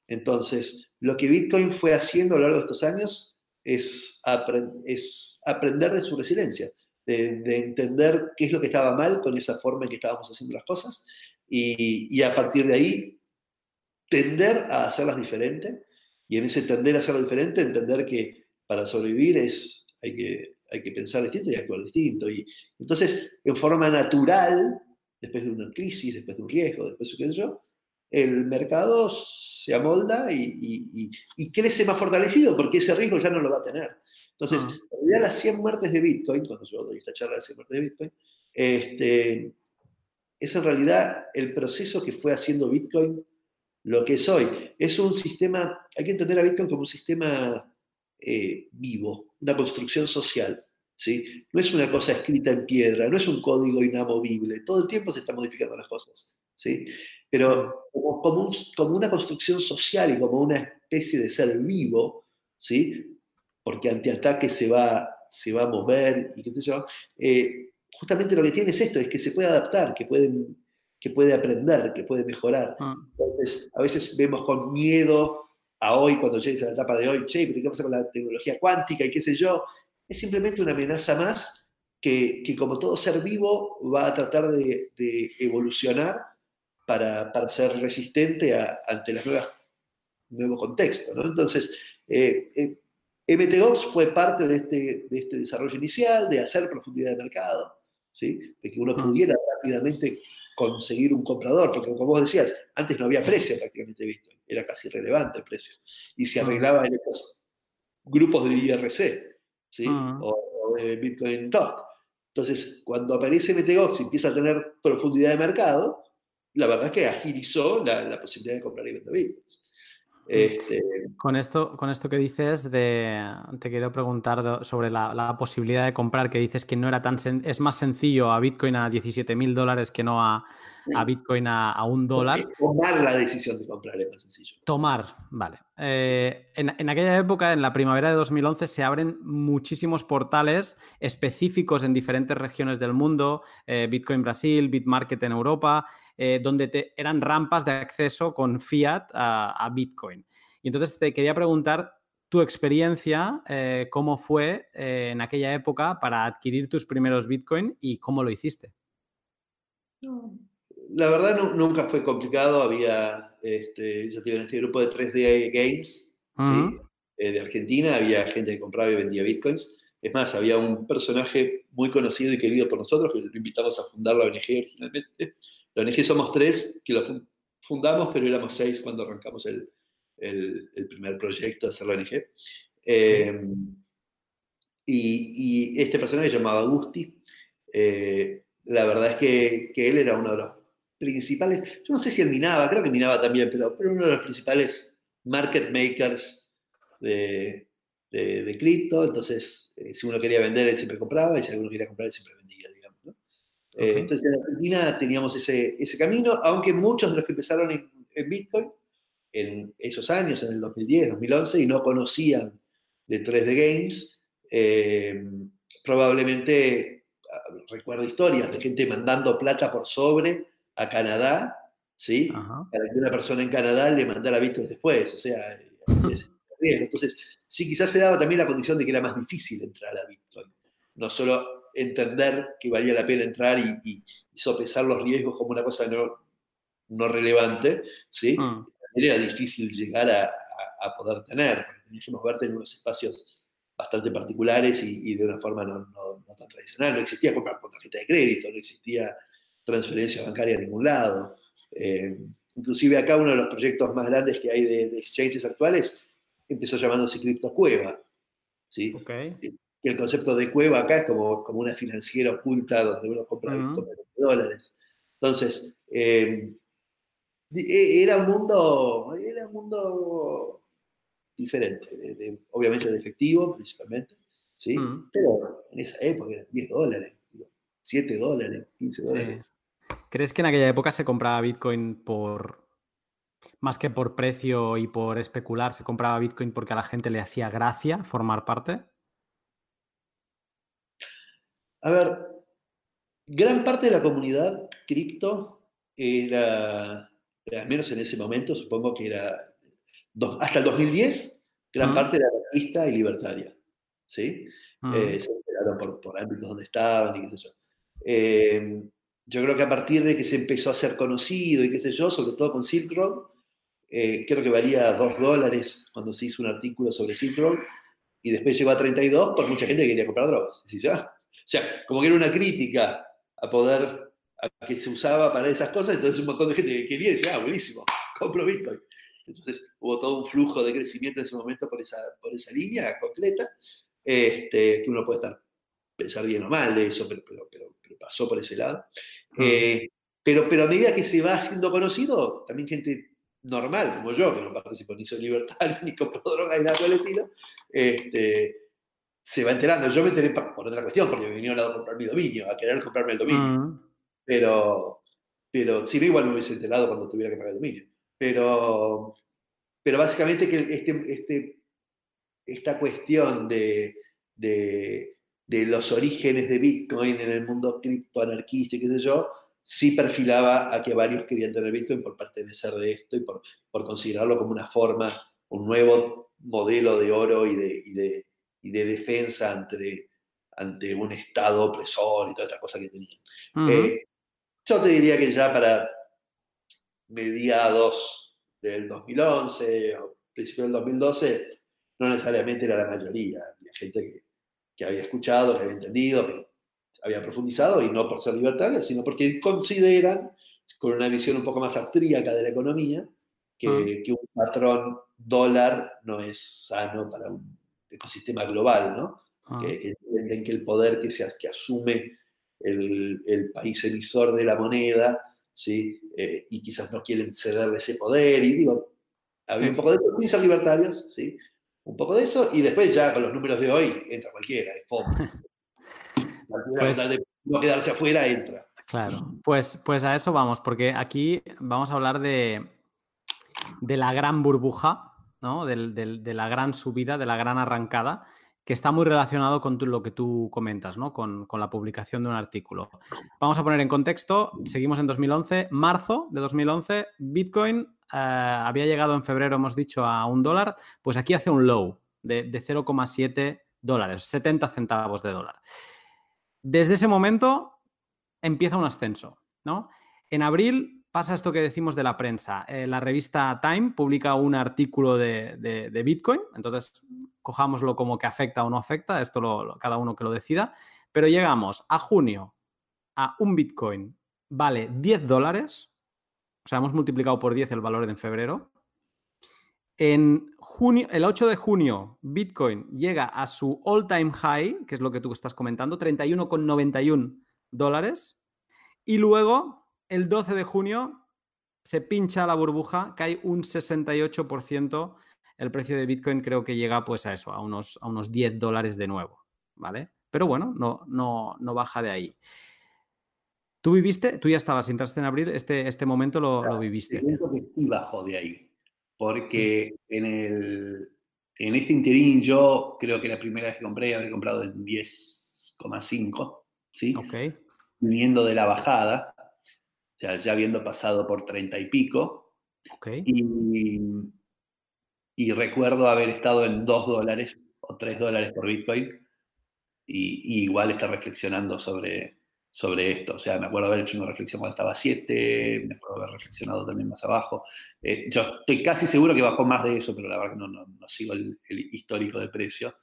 Entonces, lo que Bitcoin fue haciendo a lo largo de estos años es, es aprender de su resiliencia, de, entender qué es lo que estaba mal con esa forma en que estábamos haciendo las cosas y, a partir de ahí tender a hacerlas diferente y en ese tender a diferente entender que para sobrevivir es, hay que hay que pensar distinto y actuar distinto. Y entonces, en forma natural, después de una crisis, después de un riesgo, después de qué sé yo, el mercado se amolda y, crece más fortalecido porque ese riesgo ya no lo va a tener. Entonces, ah. en realidad las 100 muertes de Bitcoin, cuando yo doy esta charla de 100 muertes de Bitcoin, este, es en realidad el proceso que fue haciendo Bitcoin lo que es hoy. Es un sistema, hay que entender a Bitcoin como un sistema eh, vivo, una construcción social. ¿sí? No es una cosa escrita en piedra, no es un código inamovible, todo el tiempo se están modificando las cosas. ¿sí? Pero como, como, una construcción social y como una especie de ser vivo, ¿sí? porque ante ataque se va, se va a mover y qué sé yo, eh, justamente lo que tiene es esto, es que se puede adaptar, que, pueden, que puede aprender, que puede mejorar. Ah. Entonces, a veces vemos con miedo a hoy, cuando llegues a la etapa de hoy, che, ¿qué pasa con la tecnología cuántica y qué sé yo? Es simplemente una amenaza más que, que como todo ser vivo va a tratar de, de evolucionar para, para, ser resistente ante los nuevos contextos. ¿no? Entonces, eh, eh, MTGOX fue parte de este, de este desarrollo inicial, de hacer profundidad de mercado, ¿sí? de que uno ah. pudiera rápidamente conseguir un comprador, porque como vos decías, antes no había precio prácticamente visto, era casi irrelevante el precio, y se arreglaba en estos grupos de IRC, ¿sí? Ah. o, de Bitcoin Talk. Entonces, cuando aparece MTGOX y empieza a tener profundidad de mercado, la verdad es que agilizó la, posibilidad de comprar y vender bitcoins. Este, con, esto, con esto que dices, de, te quiero preguntar sobre la, posibilidad de comprar, que dices que no era tan es más sencillo a Bitcoin a 17 mil dólares que no a, Bitcoin a, un dólar. Tomar la decisión de comprar es más sencillo. Tomar, vale. Eh, en, aquella época, en la primavera de 2011, se abren muchísimos portales específicos en diferentes regiones del mundo, eh, Bitcoin Brasil, Bitmarket en Europa, eh, donde te, eran rampas de acceso con fiat a, Bitcoin. Y entonces te quería preguntar tu experiencia, eh, cómo fue eh, en aquella época para adquirir tus primeros Bitcoin y cómo lo hiciste. La verdad nunca fue complicado, había, este, yo en este grupo de 3D Games de Argentina, había gente que compraba y vendía Bitcoins. Es más, había un personaje muy conocido y querido por nosotros, que lo invitamos a fundar la ONG originalmente, la ONG somos tres que lo fundamos, pero éramos seis cuando arrancamos el, primer proyecto de hacer la ONG. Em, y, este personaje llamado Agusti, eh, la verdad es que, él era uno de los principales, yo no sé si él minaba, creo que minaba también, pero, pero uno de los principales market makers de, de, cripto, entonces eh, si uno quería vender, él siempre compraba, y si alguno quería comprar, él siempre vendía. Eh, entonces en Argentina teníamos ese, ese, camino, aunque muchos de los que empezaron en, Bitcoin en esos años, en el 2010, 2011, y no conocían de 3D Games, eh, probablemente ah, recuerdo historias de gente mandando plata por sobre a Canadá, ¿sí? Para que una persona en Canadá le mandara Bitcoin después, o sea, entonces sí, quizás se daba también la condición de que era más difícil entrar a Bitcoin, no solo entender que valía la pena entrar y, sopesar los riesgos como una cosa no, no relevante, ¿sí? Mm. Era difícil llegar a, poder tener, porque tenías que moverte en unos espacios bastante particulares y, de una forma no, tan tradicional. No existía comprar por tarjeta de crédito, no existía transferencia bancaria a ningún lado. Eh, inclusive acá uno de los proyectos más grandes que hay de, exchanges actuales empezó llamándose Crypto Cueva. ¿sí? Okay que el concepto de cueva acá es como, como una financiera oculta donde uno compra dólares. Entonces, eh, e, era un mundo, era un mundo diferente, obviamente de efectivo principalmente, ¿sí? Pero en esa época eran 10 dólares, 7 dólares, 15 dólares. ¿Crees que en aquella época se compraba Bitcoin por, más que por precio y por especular, se compraba Bitcoin porque a la gente le hacía gracia formar parte? A ver, gran parte de la comunidad cripto era, al menos en ese momento, supongo que era, hasta el 2010, gran parte era anarquista y libertaria. ¿sí? Eh, se enteraron por, ámbitos donde estaban y qué sé yo. Eh, yo creo que a partir de que se empezó a ser conocido y qué sé yo, sobre todo con Silk Road, eh, creo que valía 2 dólares cuando se hizo un artículo sobre Silk Road, y después llegó a 32 por mucha gente que quería comprar drogas. ¿Ya? O sea, como que era una crítica a poder, a que se usaba para esas cosas, entonces un montón de gente que quería decir, ah, buenísimo, compro Bitcoin. Entonces hubo todo un flujo de crecimiento en ese momento por esa, por esa línea completa, este, que uno puede estar, pensar bien o mal de eso, pero, pero, pasó por ese lado. Eh, pero, pero a medida que se va haciendo conocido, también gente normal como yo, que no participo ni soy libertario, ni compro droga, ni nada por el estilo, este, se va enterando. Yo me enteré por otra cuestión, porque me vinieron a comprar mi dominio, a querer comprarme el dominio. Mm. Pero, pero si no, igual me hubiese enterado cuando tuviera que pagar el dominio. Pero, pero básicamente que este, este, esta cuestión de, de, de, los orígenes de Bitcoin en el mundo criptoanarquista y qué sé yo, sí perfilaba a que varios querían tener Bitcoin por pertenecer de esto y por, por considerarlo como una forma, un nuevo modelo de oro y de y de defensa ante, ante un Estado opresor y todas estas cosas que tenían. Eh, yo te diría que ya para mediados del 2011 o principios del 2012, no necesariamente era la mayoría. Había gente que, que había escuchado, que había entendido, que había profundizado, y no por ser libertarios, sino porque consideran, con una visión un poco más austríaca de la economía, que, que un patrón dólar no es sano para un ecosistema global, ¿no? Ah. Que, entienden que el poder que, se, que asume el, el, país emisor de la moneda, ¿sí? Eh, y quizás no quieren cederle ese poder, y digo, Había un poco de ser libertarios, ¿sí? Un poco de eso, y después ya con los números de hoy entra cualquiera, es pues, de no quedarse afuera entra. Claro, pues, pues a eso vamos, porque aquí vamos a hablar de, de la gran burbuja, ¿no? de la gran subida, de la gran arrancada, que está muy relacionado con lo que tú comentas, ¿no? Con, la publicación de un artículo. Vamos a poner en contexto, seguimos en 2011, marzo de 2011, Bitcoin eh, había llegado en febrero, hemos dicho, a un dólar, pues aquí hace un low de, 0,7 dólares, 70 centavos de dólar. Desde ese momento empieza un ascenso, ¿no? En abril pasa esto que decimos de la prensa. Eh, la revista Time publica un artículo de, Bitcoin, entonces cojámoslo como que afecta o no afecta, esto lo, cada uno que lo decida, pero llegamos a junio a un Bitcoin vale 10 dólares, o sea, hemos multiplicado por 10 el valor en febrero. En junio, el 8 de junio, Bitcoin llega a su all-time high, que es lo que tú estás comentando, 31,91 dólares. Y luego el 12 de junio se pincha la burbuja, cae un 68%. El precio de Bitcoin creo que llega pues a eso, a unos, a unos 10 dólares de nuevo, ¿vale? Pero bueno, no, no, no baja de ahí. ¿Tú viviste? Tú ya estabas, entraste en abril, este, este momento lo, lo viviste. Siento que sí bajó de ahí, porque en, el, en este interín yo creo que la primera vez que compré había comprado en 10,5, ¿sí? Ok. Viniendo de la bajada, ya, ya habiendo pasado por treinta y pico. Y, recuerdo haber estado en dos dólares o tres dólares por Bitcoin y, igual estar reflexionando sobre, sobre esto. O sea, me acuerdo haber hecho una reflexión cuando estaba a 7, me acuerdo haber reflexionado también más abajo. Eh, yo estoy casi seguro que bajó más de eso, pero la verdad que no, no, sigo el, histórico de precio.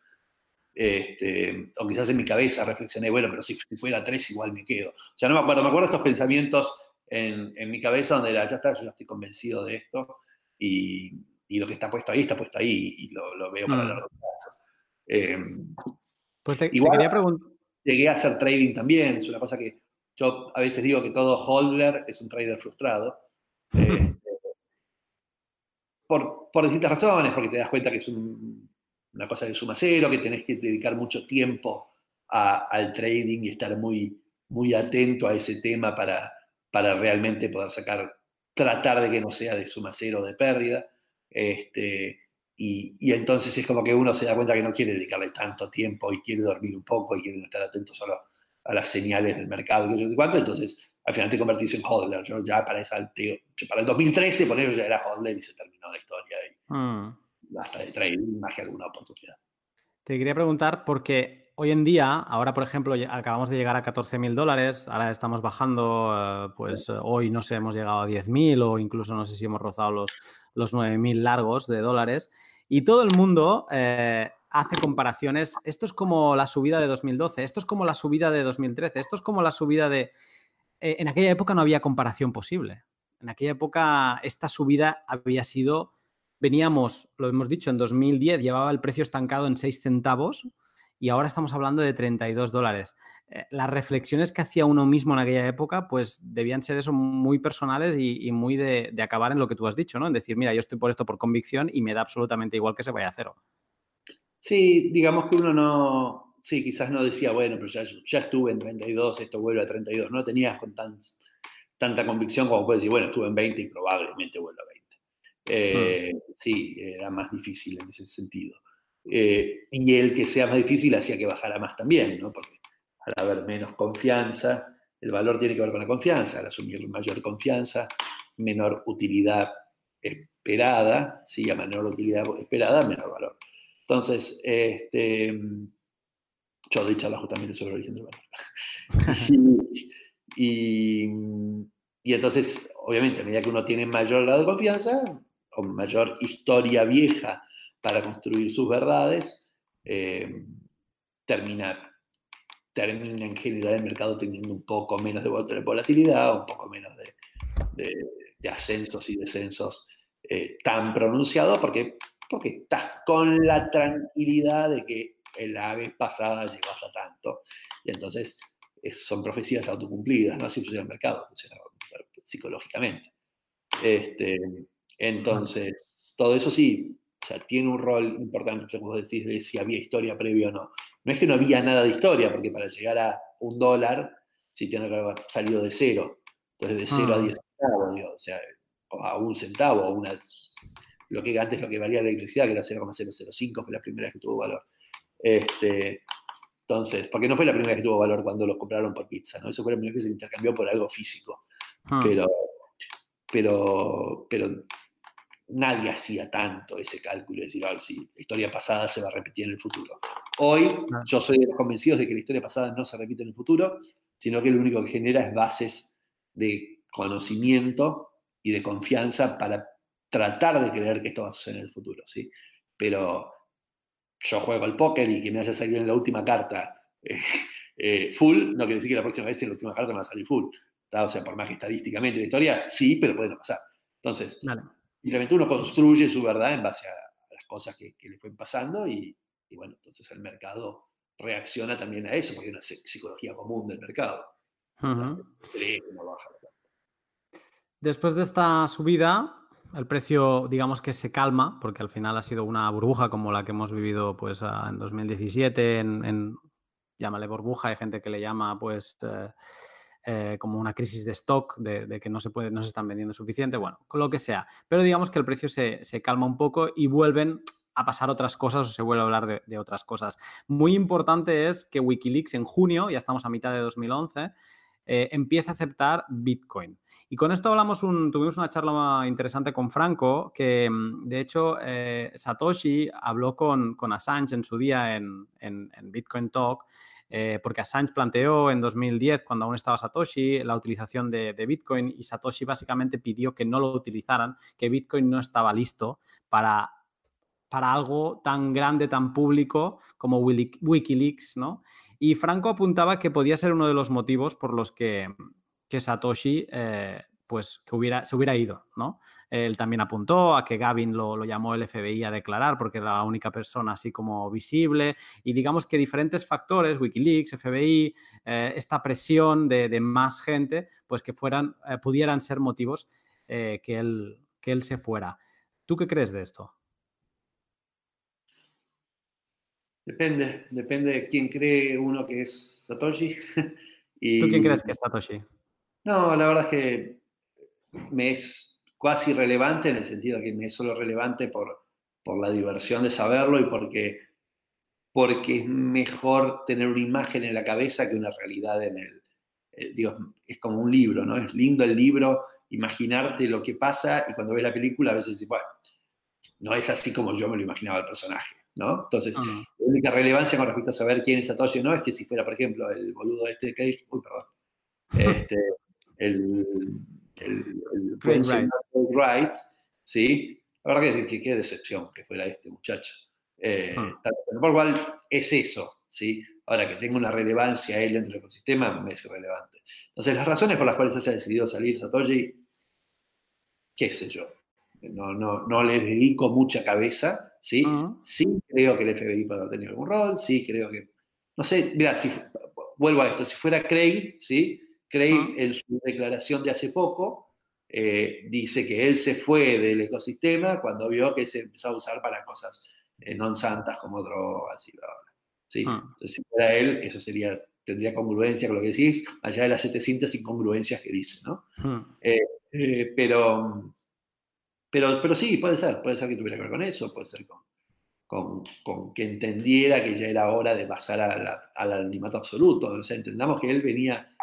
Este, o quizás en mi cabeza reflexioné, bueno, pero si, si fuera 3 igual me quedo. O sea, no me acuerdo, me acuerdo estos pensamientos en, mi cabeza donde era, ya está, yo ya estoy convencido de esto y, lo que está puesto ahí está puesto ahí y lo, veo para mm. largo plazo. Em, pues te, igual, quería preguntar. Llegué a hacer trading también, es una cosa que yo a veces digo que todo holder es un trader frustrado. Este, por, por, distintas razones, porque te das cuenta que es una cosa de suma cero, que tenés que dedicar mucho tiempo al trading y estar muy, muy atento a ese tema para, para realmente poder sacar, tratar de que no sea de suma cero de pérdida. Este, y, entonces es como que uno se da cuenta que no quiere dedicarle tanto tiempo y quiere dormir un poco y quiere estar atento solo a las señales del mercado y cuánto. Entonces, al final te convertís en hodler. Yo ya para, esa, para el 2013, por ya era hodler y se terminó la historia. Y mm. Basta de trading más que alguna oportunidad. Te quería preguntar porque hoy en día, ahora por ejemplo, acabamos de llegar a 14.000 dólares, ahora estamos bajando, eh, pues hoy no sé, hemos llegado a 10.000 o incluso no sé si hemos rozado los, los 9.000 largos de dólares. Y todo el mundo eh, hace comparaciones. Esto es como la subida de 2012, esto es como la subida de 2013, esto es como la subida de... Eh, en aquella época no había comparación posible. En aquella época esta subida había sido, veníamos, lo hemos dicho, en 2010 llevaba el precio estancado en 6 centavos y ahora estamos hablando de 32 dólares. Eh, las reflexiones que hacía uno mismo en aquella época, pues debían ser eso muy personales y, muy de, acabar en lo que tú has dicho, ¿no? En decir, mira, yo estoy por esto por convicción y me da absolutamente igual que se vaya a cero. Sí, digamos que uno no, sí, quizás no decía, bueno, pero ya, ya estuve en 32, esto vuelve a 32. No tenías con tan, tanta convicción como puedes decir, bueno, estuve en 20 y probablemente vuelva a 20. Eh, hmm. Sí, era más difícil en ese sentido. Eh, y el que sea más difícil hacía que bajara más también, ¿no? Porque al haber menos confianza, el valor tiene que ver con la confianza, al asumir mayor confianza, menor utilidad esperada, sí, a menor utilidad esperada, menor valor. Entonces, este, yo doy charla justamente sobre el origen del valor. y, y, entonces, obviamente, a medida que uno tiene mayor grado de confianza, o mayor historia vieja para construir sus verdades, eh, termina, termina en general el mercado teniendo un poco menos de volatilidad, un poco menos de, ascensos y descensos eh, tan pronunciados, porque, porque estás con la tranquilidad de que la vez pasada llegó hasta tanto. Y entonces son profecías autocumplidas, no así funciona el mercado, funciona psicológicamente. Este, entonces, todo eso sí, tiene un rol importante, como decís, de si había historia previa o no. No es que no había nada de historia, porque para llegar a un dólar, sí tiene que haber salido de cero. Entonces, de cero a 10 centavos, o sea, a un centavo, a una, lo que antes lo que valía la electricidad, que era 0,005, fue la primera vez que tuvo valor. Este, entonces, porque no fue la primera vez que tuvo valor cuando los compraron por pizza, ¿no? Eso fue la primera vez que se intercambió por algo físico. Ah. Pero, pero, pero nadie hacía tanto ese cálculo de decir, a ver si la historia pasada se va a repetir en el futuro. Hoy yo soy de los convencidos de que la historia pasada no se repite en el futuro, sino que lo único que genera es bases de conocimiento y de confianza para tratar de creer que esto va a suceder en el futuro, ¿sí? Pero yo juego al póker y que me haya salido en la última carta eh, eh, full, no quiere decir que la próxima vez en la última carta me va a salir full. O sea, por más que estadísticamente la historia, sí, pero puede no pasar. Entonces, simplemente uno construye su verdad en base a, las cosas que, le fueron pasando y, bueno, entonces el mercado reacciona también a eso, porque hay una psicología común del mercado. Después de esta subida, el precio, digamos que se calma, porque al final ha sido una burbuja como la que hemos vivido pues, en 2017, en, llámale burbuja, hay gente que le llama pues eh, eh, como una crisis de stock, de, que no se, puede, no se están vendiendo suficiente, bueno, con lo que sea. Pero digamos que el precio se, calma un poco y vuelven a pasar otras cosas o se vuelve a hablar de, otras cosas. Muy importante es que Wikileaks en junio, ya estamos a mitad de 2011, eh, empieza a aceptar Bitcoin. Y con esto hablamos tuvimos una charla interesante con Franco, que mm, de hecho eh, Satoshi habló con, con, Assange en su día en, en, Bitcoin Talk, eh, porque Assange planteó en 2010, cuando aún estaba Satoshi, la utilización de, Bitcoin y Satoshi básicamente pidió que no lo utilizaran, que Bitcoin no estaba listo para para algo tan grande, tan público como Wikileaks, ¿no? Y Franco apuntaba que podía ser uno de los motivos por los que, que Satoshi eh, pues que hubiera, se hubiera ido, ¿no? Él también apuntó a que Gavin lo, llamó el FBI a declarar porque era la única persona así como visible y digamos que diferentes factores, Wikileaks, FBI, eh, esta presión de, más gente, pues que fueran, eh, pudieran ser motivos que, él, que él se fuera. ¿Tú qué crees de esto? Depende, depende de quién cree uno que es Satoshi. ¿Tú quién crees que es Satoshi? No, la verdad es que me es casi relevante en el sentido de que me es solo relevante por, por la diversión de saberlo y porque, porque es mejor tener una imagen en la cabeza que una realidad en el... Eh, digo, es como un libro, ¿no? Es lindo el libro, imaginarte lo que pasa y cuando ves la película a veces dices, bueno, no es así como yo me lo imaginaba el personaje. ¿no? Entonces, ah. la única relevancia con respecto a saber quién es Satoshi no es que si fuera, por ejemplo, el boludo este que uy, perdón, este, el, el, el Wright. ¿sí? La verdad que, que, qué decepción que fuera este muchacho. Eh, ah. Por cual es eso, ¿sí? Ahora, que tenga una relevancia él dentro del ecosistema me es irrelevante. Entonces, las razones por las cuales haya decidido salir Satoshi, qué sé yo, no, no, no le dedico mucha cabeza, ¿sí? Sí creo que el FBI puede haber tenido algún rol, sí creo que, no sé, mira, si, vuelvo a esto, si fuera Craig, ¿sí? Craig en su declaración de hace poco eh, dice que él se fue del ecosistema cuando vio que se empezó a usar para cosas eh, non santas como drogas y bla, ¿sí? Entonces, si fuera él, eso sería, tendría congruencia con lo que decís, allá de las 700 incongruencias que dice, ¿no? Eh, pero pero, pero sí, puede ser, puede ser que tuviera que ver con eso, puede ser con, con, que entendiera que ya era hora de pasar al anonimato absoluto. O sea, entendamos que él venía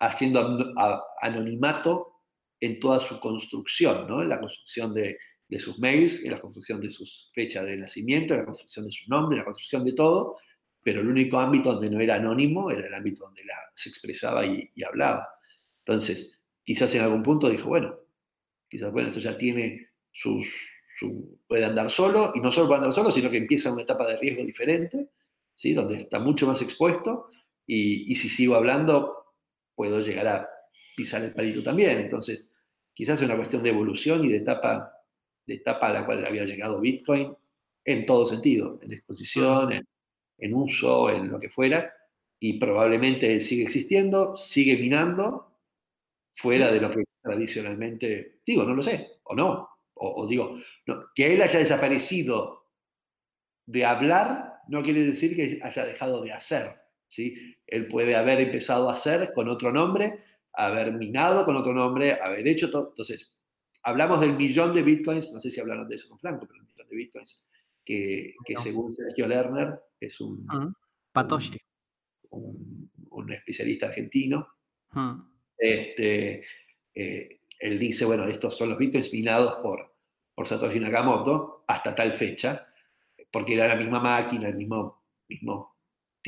haciendo anonimato en toda su construcción, ¿no? En la construcción de, sus mails, en la construcción de sus fechas de nacimiento, en la construcción de su nombre, en la construcción de todo, pero el único ámbito donde no era anónimo era el ámbito donde se expresaba y, y hablaba. Entonces, quizás en algún punto dijo, bueno, quizás, bueno, esto ya tiene puede andar solo, y no solo puede andar solo, sino que empieza una etapa de riesgo diferente, ¿sí? donde está mucho más expuesto, y, si sigo hablando, puedo llegar a pisar el palito también. Entonces, quizás es una cuestión de evolución y de etapa, de etapa a la cual había llegado Bitcoin en todo sentido, en exposición, en, uso, en lo que fuera, y probablemente sigue existiendo, sigue minando, fuera de lo que tradicionalmente, digo, no lo sé, o no, o, digo, que él haya desaparecido de hablar no quiere decir que haya dejado de hacer. ¿Sí? Él puede haber empezado a hacer con otro nombre, haber minado con otro nombre, haber hecho todo. Entonces, hablamos del millón de bitcoins, no sé si hablaron de eso con Franco, pero el millón de bitcoins, que, según Sergio Lerner es un... Patoshi. Un, especialista argentino. Este, eh, él dice, bueno, estos son los bitcoins minados por, por Satoshi Nakamoto hasta tal fecha, porque era la misma máquina, el mismo, mismo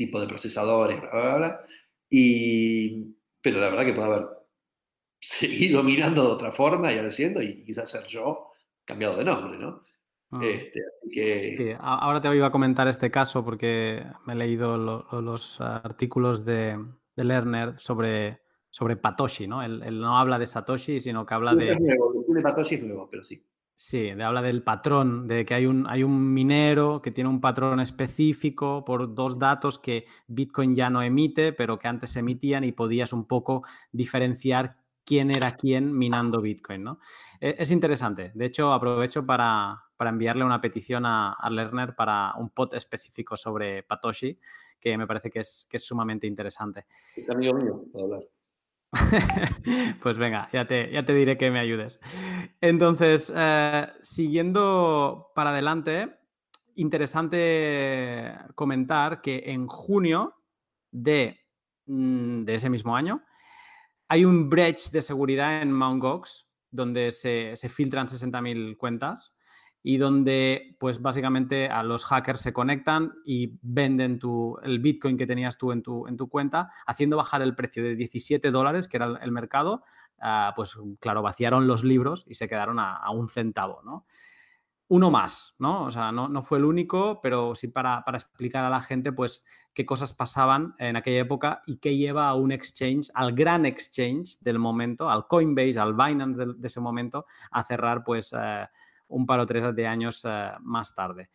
tipo de procesadores, bla, bla, bla. Y, pero la verdad que puede haber seguido mirando de otra forma y haciendo, y quizás ser yo cambiado de nombre, ¿no? Ah. Este, que... ahora te iba a comentar este caso porque me he leído los artículos de, de, Lerner sobre, sobre Patoshi, ¿no? Él, no habla de Satoshi, sino que habla de... Es nuevo, de Patoshi es nuevo, pero sí. Sí, habla del patrón, de que hay un, hay un minero que tiene un patrón específico por dos datos que Bitcoin ya no emite, pero que antes emitían y podías un poco diferenciar quién era quién minando Bitcoin, ¿no? E, es interesante. De hecho, aprovecho para, enviarle una petición a, Lerner para un pod específico sobre Patoshi, que me parece que es, que es sumamente interesante. Es amigo mío, puedo hablar. pues venga, ya te, ya te diré que me ayudes. Entonces, eh, siguiendo para adelante, interesante comentar que en junio de, mm, de ese mismo año hay un breach de seguridad en Mt. Gox donde se, se filtran 60.000 cuentas y donde pues básicamente a los hackers se conectan y venden tu, el Bitcoin que tenías tú en tu, en tu cuenta, haciendo bajar el precio de 17 dólares, que era el mercado, pues claro, vaciaron los libros y se quedaron a, un centavo, ¿no? Uno más, ¿no? O sea, no, fue el único, pero sí para, explicar a la gente, pues, qué cosas pasaban en aquella época y qué lleva a un exchange, al gran exchange del momento, al Coinbase, al Binance de, ese momento, a cerrar, pues, eh, un par o tres de años eh, más tarde.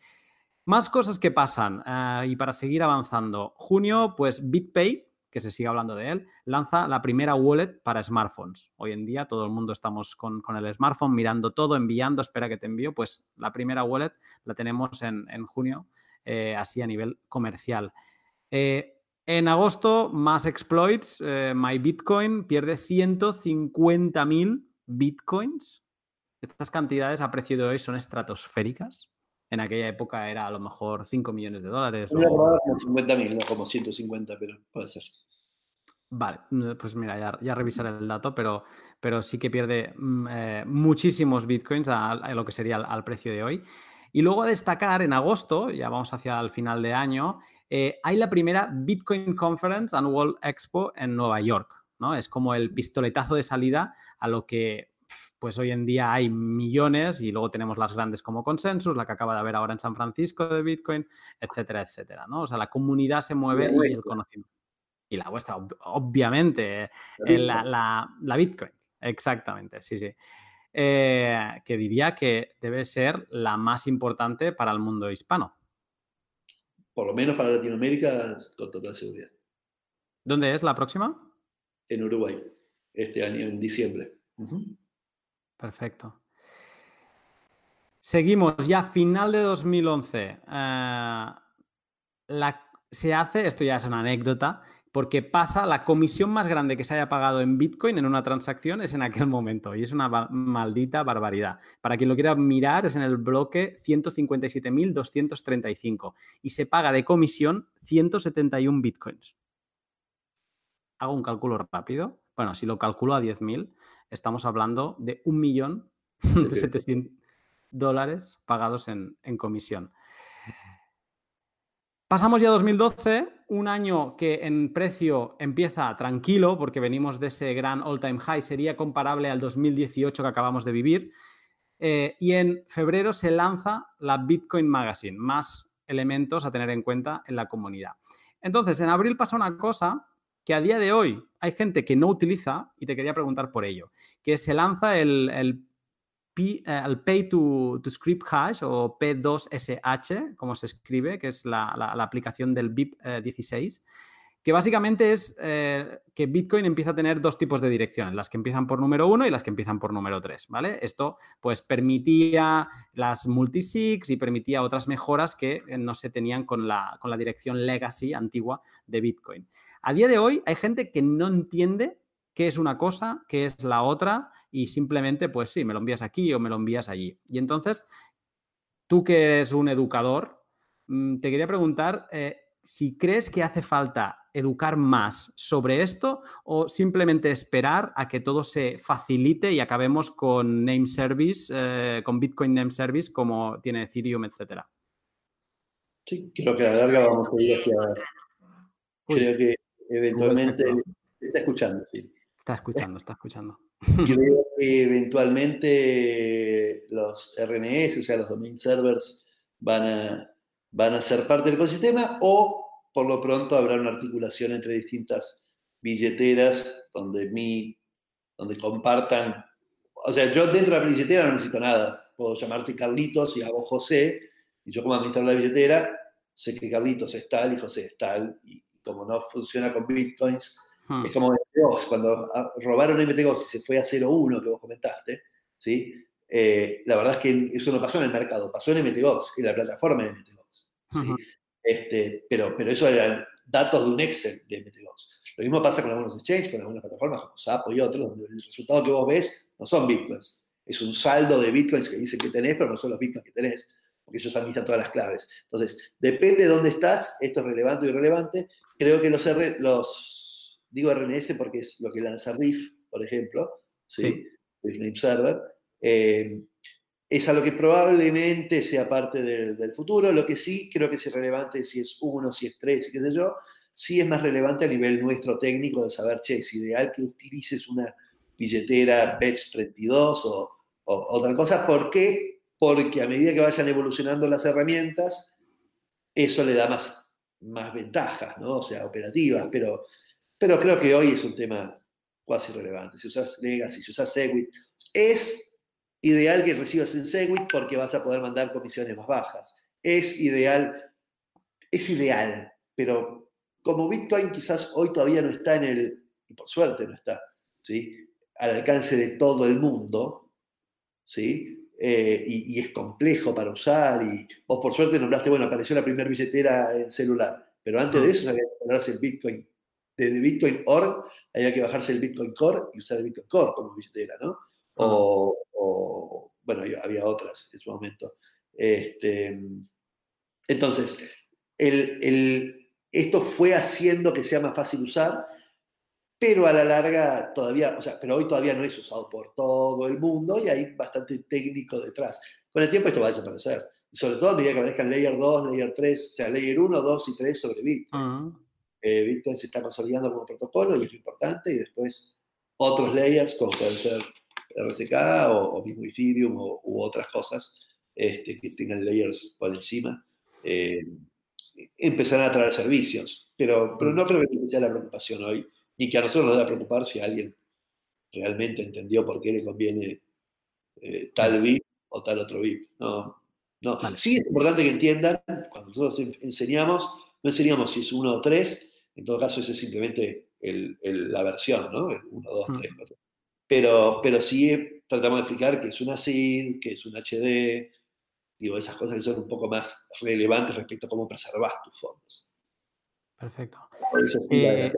Más cosas que pasan eh, y para seguir avanzando. Junio, pues BitPay, que se sigue hablando de él, lanza la primera wallet para smartphones. Hoy en día todo el mundo estamos con, el smartphone mirando todo, enviando, espera que te envío. Pues la primera wallet la tenemos en, junio, eh, así a nivel comercial. en agosto, más exploits. MyBitcoin pierde 150.000 bitcoins estas cantidades a precio de hoy son estratosféricas. En aquella época era a lo mejor 5 millones de dólares. o... como 50 mil, no como 150, pero puede ser. Vale, pues mira, ya, ya revisaré el dato, pero, pero sí que pierde mm, eh, muchísimos bitcoins a, lo que sería al, precio de hoy. Y luego a destacar, en agosto, ya vamos hacia el final de año, eh, hay la primera Bitcoin Conference Annual Expo en Nueva York. ¿no? Es como el pistoletazo de salida a lo que pues hoy en día hay millones y luego tenemos las grandes como Consensus, la que acaba de haber ahora en San Francisco de Bitcoin, etcétera, etcétera, ¿no? O sea, la comunidad se mueve y, el conocimiento. Y la vuestra, obviamente, la, eh, Bitcoin. exactamente, sí, sí. Eh, que diría que debe ser la más importante para el mundo hispano. Por lo menos para Latinoamérica, con total seguridad. ¿Dónde es la próxima? En Uruguay, este año, en diciembre. Perfecto. Seguimos ya final de 2011. Eh, se hace, esto ya es una anécdota, porque pasa la comisión más grande que se haya pagado en Bitcoin en una transacción es en aquel momento y es una maldita barbaridad. Para quien lo quiera mirar es en el bloque 157.235 y se paga de comisión 171 Bitcoins. Hago un cálculo rápido. Bueno, si lo calculo a 10.000, estamos hablando de un millón de 700 dólares pagados en, comisión. Pasamos ya a 2012, un año que en precio empieza tranquilo, porque venimos de ese gran all-time high, sería comparable al 2018 que acabamos de vivir. Eh, y en febrero se lanza la Bitcoin Magazine, más elementos a tener en cuenta en la comunidad. Entonces, en abril pasa una cosa que a día de hoy hay gente que no utiliza y te quería preguntar por ello, que se lanza el, el, eh, Pay to, Script Hash o P2SH, como se escribe, que es la, aplicación del BIP 16, eh, que básicamente es eh, que Bitcoin empieza a tener dos tipos de direcciones, las que empiezan por número uno y las que empiezan por número tres, ¿vale? Esto pues permitía las multisigs y permitía otras mejoras que no se tenían con la, con la dirección legacy antigua de Bitcoin. A día de hoy hay gente que no entiende qué es una cosa, qué es la otra y simplemente pues sí, me lo envías aquí o me lo envías allí. Y entonces, tú que eres un educador, mm, te quería preguntar... Eh, si crees que hace falta educar más sobre esto o simplemente esperar a que todo se facilite y acabemos con name service, eh, con Bitcoin name service como tiene Ethereum, etcétera. Sí, creo que a la larga vamos a ir hacia. creo que eventualmente. Está escuchando, sí. Está escuchando, está escuchando. Creo que eventualmente los RNS, o sea, los domain servers, van a van a ser parte del ecosistema o por lo pronto habrá una articulación entre distintas billeteras donde mi, donde compartan, o sea, yo dentro de la billetera no necesito nada, puedo llamarte Carlitos y hago José, y yo como administrador de la billetera sé que Carlitos es tal y José es tal, y como no funciona con bitcoins, hmm. es como MTGOX, cuando robaron MTGOX y se fue a 0.1 que vos comentaste, ¿sí? Eh, la verdad es que eso no pasó en el mercado, pasó en MTGOX, en la plataforma de MTGOX. este, pero, pero eso eran datos de un Excel de MTGOX. Lo mismo pasa con algunos exchanges, con algunas plataformas como Sapo y otros, donde el resultado que vos ves no son bitcoins. Es un saldo de bitcoins que dice que tenés, pero no son los bitcoins que tenés, porque ellos administran todas las claves. Entonces, depende de dónde estás, esto es relevante o irrelevante. Creo que los, los digo RNS porque es lo que lanza Riff, por ejemplo, ¿sí? Riff Name Server. Eh, es algo que probablemente sea parte del, futuro. Lo que sí creo que es irrelevante si es uno, si es tres, qué sé yo, sí es más relevante a nivel nuestro técnico de saber, che, es ideal que utilices una billetera Batch 32 o, o, tal cosa. ¿Por qué? Porque a medida que vayan evolucionando las herramientas, eso le da más, más ventajas, ¿no? O sea, operativas, pero, pero creo que hoy es un tema cuasi irrelevante. Si usas Legacy, si usas Segwit, es ideal que recibas en Segwit porque vas a poder mandar comisiones más bajas. Es ideal, es ideal, pero como Bitcoin quizás hoy todavía no está en el, y por suerte no está, ¿sí? al alcance de todo el mundo, ¿sí? Eh, y, es complejo para usar, y vos por suerte nombraste, bueno, apareció la primera billetera en celular, pero antes de eso había que bajarse el Bitcoin, desde Bitcoin Org había que bajarse el Bitcoin Core y usar el Bitcoin Core como billetera, ¿no? o, bueno, había otras en su momento. Este, entonces, el, esto fue haciendo que sea más fácil usar, pero a la larga todavía, o sea, pero hoy todavía no es usado por todo el mundo y hay bastante técnico detrás. Con el tiempo esto va a desaparecer. sobre todo a medida que aparezcan Layer 2, Layer 3, o sea, Layer 1, 2 y 3 sobre Bitcoin. Eh, Bitcoin se está consolidando como protocolo y es lo importante, y después otros layers, como pueden ser RSK o, mismo Ethereum u otras cosas este, que tengan layers por encima, eh, empezarán a traer servicios. Pero, pero no creo que sea la preocupación hoy, ni que a nosotros nos deba preocupar si alguien realmente entendió por qué le conviene eh, tal VIP o tal otro VIP. No, no. Sí es importante que entiendan, cuando nosotros enseñamos, no enseñamos si es uno o tres, en todo caso eso es simplemente la versión, ¿no? El 1, 2, 3, 4. Pero, pero sí tratamos de explicar que es una SID, que es un HD, digo, esas cosas que son un poco más relevantes respecto a cómo preservas tus fondos. Perfecto. Eh,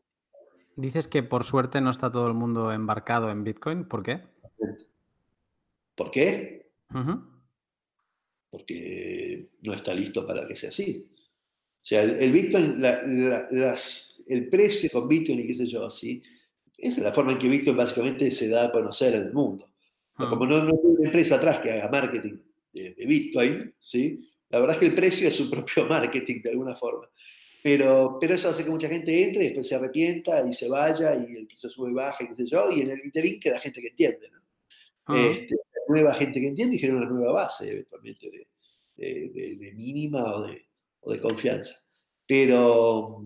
dices que por suerte no está todo el mundo embarcado en Bitcoin. ¿Por qué? ¿Por qué? Porque no está listo para que sea así. O sea, el, Bitcoin, el precio con Bitcoin y qué sé yo, así, esa es la forma en que Bitcoin básicamente se da a conocer en el mundo. Ah. Como no, no, hay una empresa atrás que haga marketing de, Bitcoin, ¿sí? la verdad es que el precio es su propio marketing de alguna forma. Pero, pero eso hace que mucha gente entre y después se arrepienta y se vaya y el precio sube y baja y qué sé yo, y en el interín queda gente que entiende. ¿no? Ah. Este, nueva gente que entiende y genera una nueva base eventualmente de, de, mínima o de, o de confianza. Pero,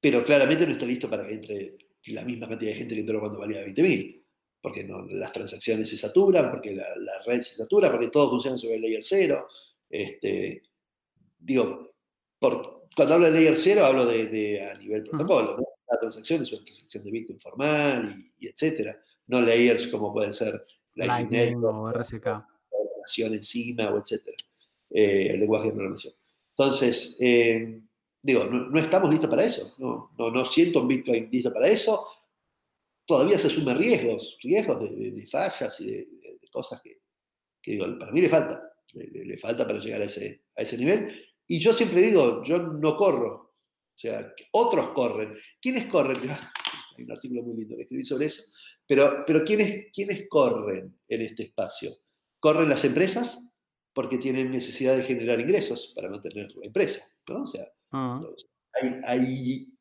pero claramente no está listo para que entre la misma cantidad de gente que entró cuando valía 20.000, porque no, las transacciones se saturan, porque la, red se satura, porque todo funciona sobre el layer 0. Este, digo, por, cuando hablo de layer 0 hablo de, a nivel protocolo, ¿no? La transacción es una transacción de Bitcoin formal y, etcétera. No layers como pueden ser Lightning, o RSK. Programación encima o etcétera. Eh, el lenguaje de programación. Entonces, eh, digo, no, estamos listos para eso. No, no, siento un Bitcoin listo para eso. Todavía se asumen riesgos, riesgos de, fallas y de, cosas que, digo, para mí le falta. Le, falta para llegar a ese, a ese nivel. Y yo siempre digo, yo no corro. O sea, otros corren. ¿Quiénes corren? Hay un artículo muy lindo que escribí sobre eso. Pero, pero ¿quiénes, ¿quiénes corren en este espacio? Corren las empresas porque tienen necesidad de generar ingresos para mantener la empresa. ¿no? O sea, ah. hay,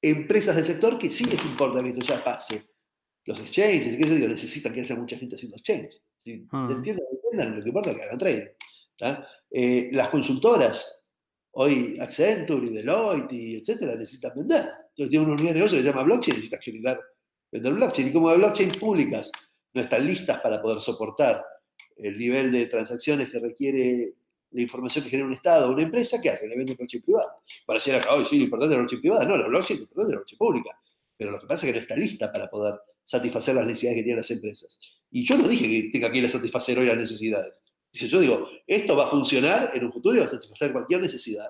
empresas del sector que sí les importa que esto ya pase. Los exchanges, que digo, necesitan que haya mucha gente haciendo exchange. ¿sí? Ah. ¿Entiendan? Lo que importa es que hagan trading. Eh, las consultoras, hoy Accenture y Deloitte y etcétera, necesitan vender. Entonces tienen una unidad de negocio que se llama blockchain y necesitan generar, vender blockchain. Y como hay blockchain públicas no están listas para poder soportar el nivel de transacciones que requiere la información que genera un Estado o una empresa, ¿qué hace? Le vende blockchain privada. Pareciera que hoy sí, lo importante es la blockchain privada. No, la blockchain, lo importante es la blockchain pública. Pero lo que pasa es que no está lista para poder satisfacer las necesidades que tienen las empresas. Y yo no dije que tenga que ir a satisfacer hoy las necesidades. Yo digo, esto va a funcionar en un futuro y va a satisfacer cualquier necesidad,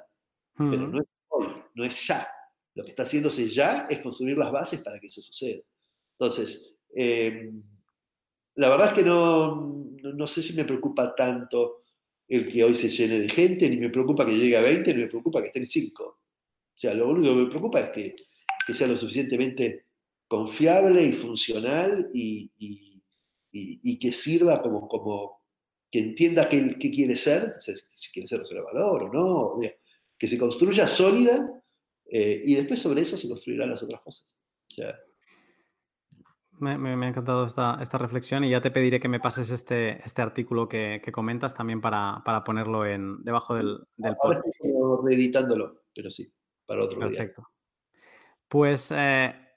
pero hmm. no es hoy, no es ya. Lo que está haciéndose ya es construir las bases para que eso suceda. Entonces, eh, la verdad es que no, no, sé si me preocupa tanto el que hoy se llene de gente, ni me preocupa que llegue a 20, ni me preocupa que esté en 5. O sea, lo único que me preocupa es que, que sea lo suficientemente confiable y funcional y, y, y, que sirva como, como, que entienda qué, quiere ser, si quiere ser de valor o no, que se construya sólida eh, y después sobre eso se construirán las otras cosas. me, ha encantado esta, esta, reflexión y ya te pediré que me pases este, este artículo que, comentas también para, para, ponerlo en, debajo del, del podcast. reeditándolo, pero sí, para otro Perfecto. Pues eh,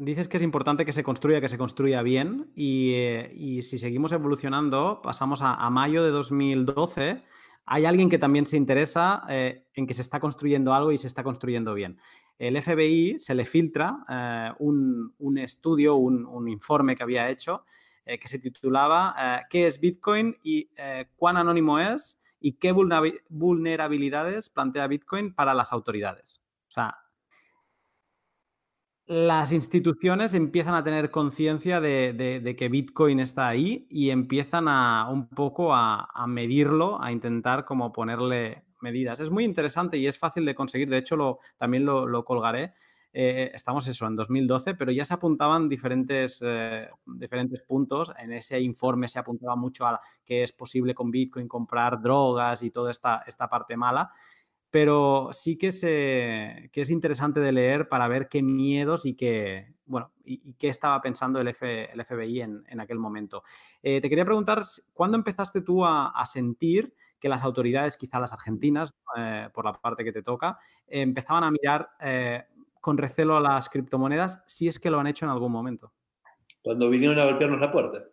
Dices que es importante que se construya, que se construya bien eh, y, si seguimos evolucionando, pasamos a, mayo de 2012, hay alguien que también se interesa eh, en que se está construyendo algo y se está construyendo bien. El FBI se le filtra eh, un, estudio, un, informe que había hecho que se titulaba ¿Qué es Bitcoin y cuán anónimo es y qué vulnerabilidades plantea Bitcoin para las autoridades? O sea, las instituciones empiezan a tener conciencia de, que Bitcoin está ahí y empiezan a un poco a, medirlo, a intentar como ponerle medidas. Es muy interesante y es fácil de conseguir. De hecho, lo, también lo, colgaré. Eh, estamos eso en 2012, pero ya se apuntaban diferentes, eh, diferentes puntos. En ese informe se apuntaba mucho a que es posible con Bitcoin comprar drogas y toda esta, esta parte mala pero sí que, es interesante de leer para ver qué miedos y qué, bueno, y, qué estaba pensando el, FBI en, aquel momento. Eh, te quería preguntar, ¿cuándo empezaste tú a, sentir que las autoridades, quizá las argentinas, eh, por la parte que te toca, empezaban a mirar eh, con recelo a las criptomonedas, si es que lo han hecho en algún momento? Cuando vinieron a golpearnos la puerta.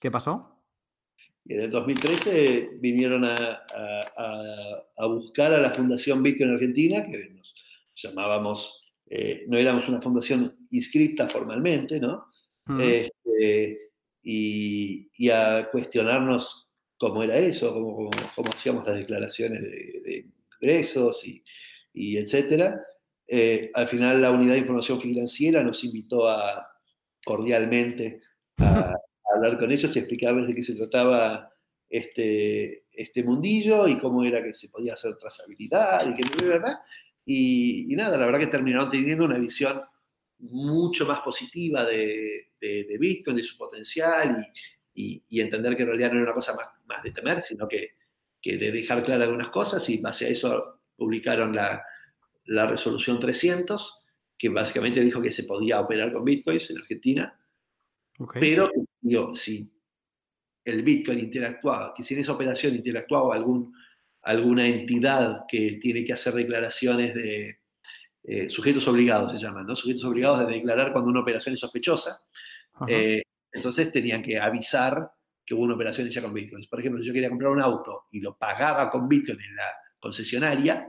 ¿Qué pasó? Y en el 2013 vinieron a, buscar a la Fundación Bitcoin Argentina, que nos llamábamos, eh, no éramos una fundación inscrita formalmente, ¿no? Este, y, a cuestionarnos cómo era eso, cómo, cómo, hacíamos las declaraciones de, ingresos y, y etcétera. Eh, al final la Unidad de Información Financiera nos invitó a, cordialmente a, hablar con ellos y explicarles de qué se trataba este, este mundillo y cómo era que se podía hacer trazabilidad y no verdad. Y, y, nada, la verdad que terminaron teniendo una visión mucho más positiva de, de, Bitcoin, de su potencial y, y, entender que en realidad no era una cosa más, más de temer, sino que, que, de dejar claras algunas cosas y base a eso publicaron la, la resolución 300, que básicamente dijo que se podía operar con Bitcoins en Argentina pero, digo, si el Bitcoin interactuaba, que si en esa operación interactuaba algún, alguna entidad que tiene que hacer declaraciones de eh, sujetos obligados, se llaman, ¿no? Sujetos obligados de declarar cuando una operación es sospechosa. Eh, entonces tenían que avisar que hubo una operación hecha con Bitcoin. Por ejemplo, si yo quería comprar un auto y lo pagaba con Bitcoin en la concesionaria,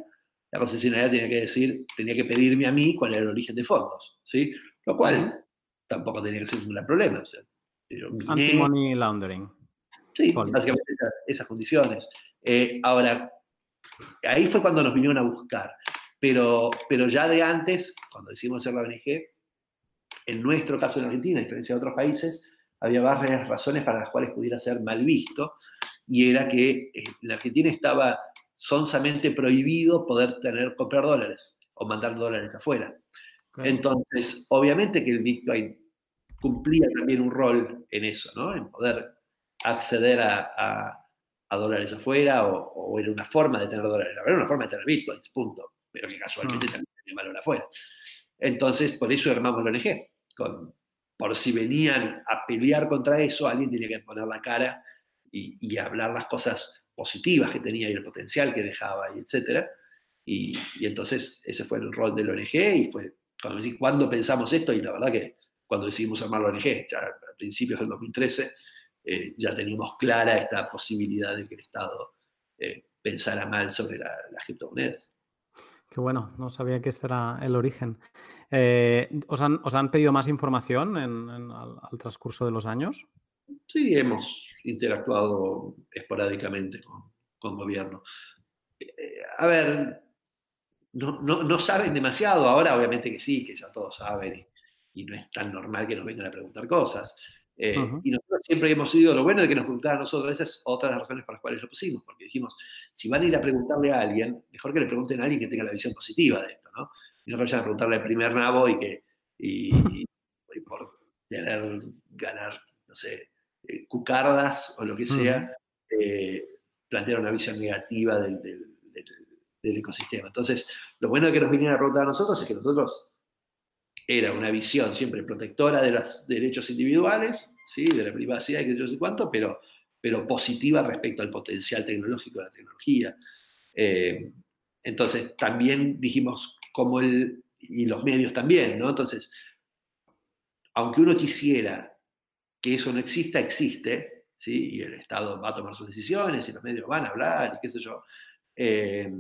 la concesionaria tenía que decir, tenía que pedirme a mí cuál era el origen de fondos, ¿sí? Lo cual tampoco tenía que ser un gran problema. O sea, Anti-money laundering. Sí, básicamente esas, condiciones. Eh, ahora, ahí fue cuando nos vinieron a buscar. Pero, pero ya de antes, cuando decidimos hacer la ONG, en nuestro caso en Argentina, a diferencia de otros países, había varias razones para las cuales pudiera ser mal visto, y era que eh, en Argentina estaba sonsamente prohibido poder tener, comprar dólares o mandar dólares afuera. Entonces, obviamente que el Bitcoin cumplía también un rol en eso, ¿no? En poder acceder a, dólares afuera o, era una forma de tener dólares. Era una forma de tener Bitcoins, punto. Pero que casualmente ah. también tenía valor afuera. Entonces, por eso armamos la ONG. Con, por si venían a pelear contra eso, alguien tenía que poner la cara y, hablar las cosas positivas que tenía y el potencial que dejaba, y etc. Y, entonces ese fue el rol de la ONG y fue cuando decís, ¿cuándo pensamos esto? Y la verdad que cuando decidimos armar la ONG, ya a principios del 2013, eh, ya teníamos clara esta posibilidad de que el Estado eh, pensara mal sobre las criptomonedas. Qué bueno, no sabía que este era el origen. Eh, ¿os, han, pedido más información al, transcurso de los años? Sí, hemos interactuado esporádicamente con, con gobierno. a ver, no, saben demasiado, ahora obviamente que sí, que ya todos saben y, no es tan normal que nos vengan a preguntar cosas. Eh, y nosotros siempre hemos sido lo bueno de que nos preguntaran a nosotros, esa es otra de las razones por las cuales lo pusimos, porque dijimos, si van a ir a preguntarle a alguien, mejor que le pregunten a alguien que tenga la visión positiva de esto, ¿no? Y no vayan a preguntarle al primer nabo y que, y, por querer ganar, no sé, eh, cucardas o lo que sea, eh, plantear una visión negativa del del ecosistema. Entonces, lo bueno de que nos vinieran a preguntar a nosotros es que nosotros era una visión siempre protectora de los derechos individuales, ¿sí? de la privacidad y que yo sé cuánto, pero, pero positiva respecto al potencial tecnológico de la tecnología. Eh, entonces, también dijimos como el, y los medios también, ¿no? Entonces, aunque uno quisiera que eso no exista, existe, ¿sí? Y el Estado va a tomar sus decisiones y los medios van a hablar y qué sé yo. Eh,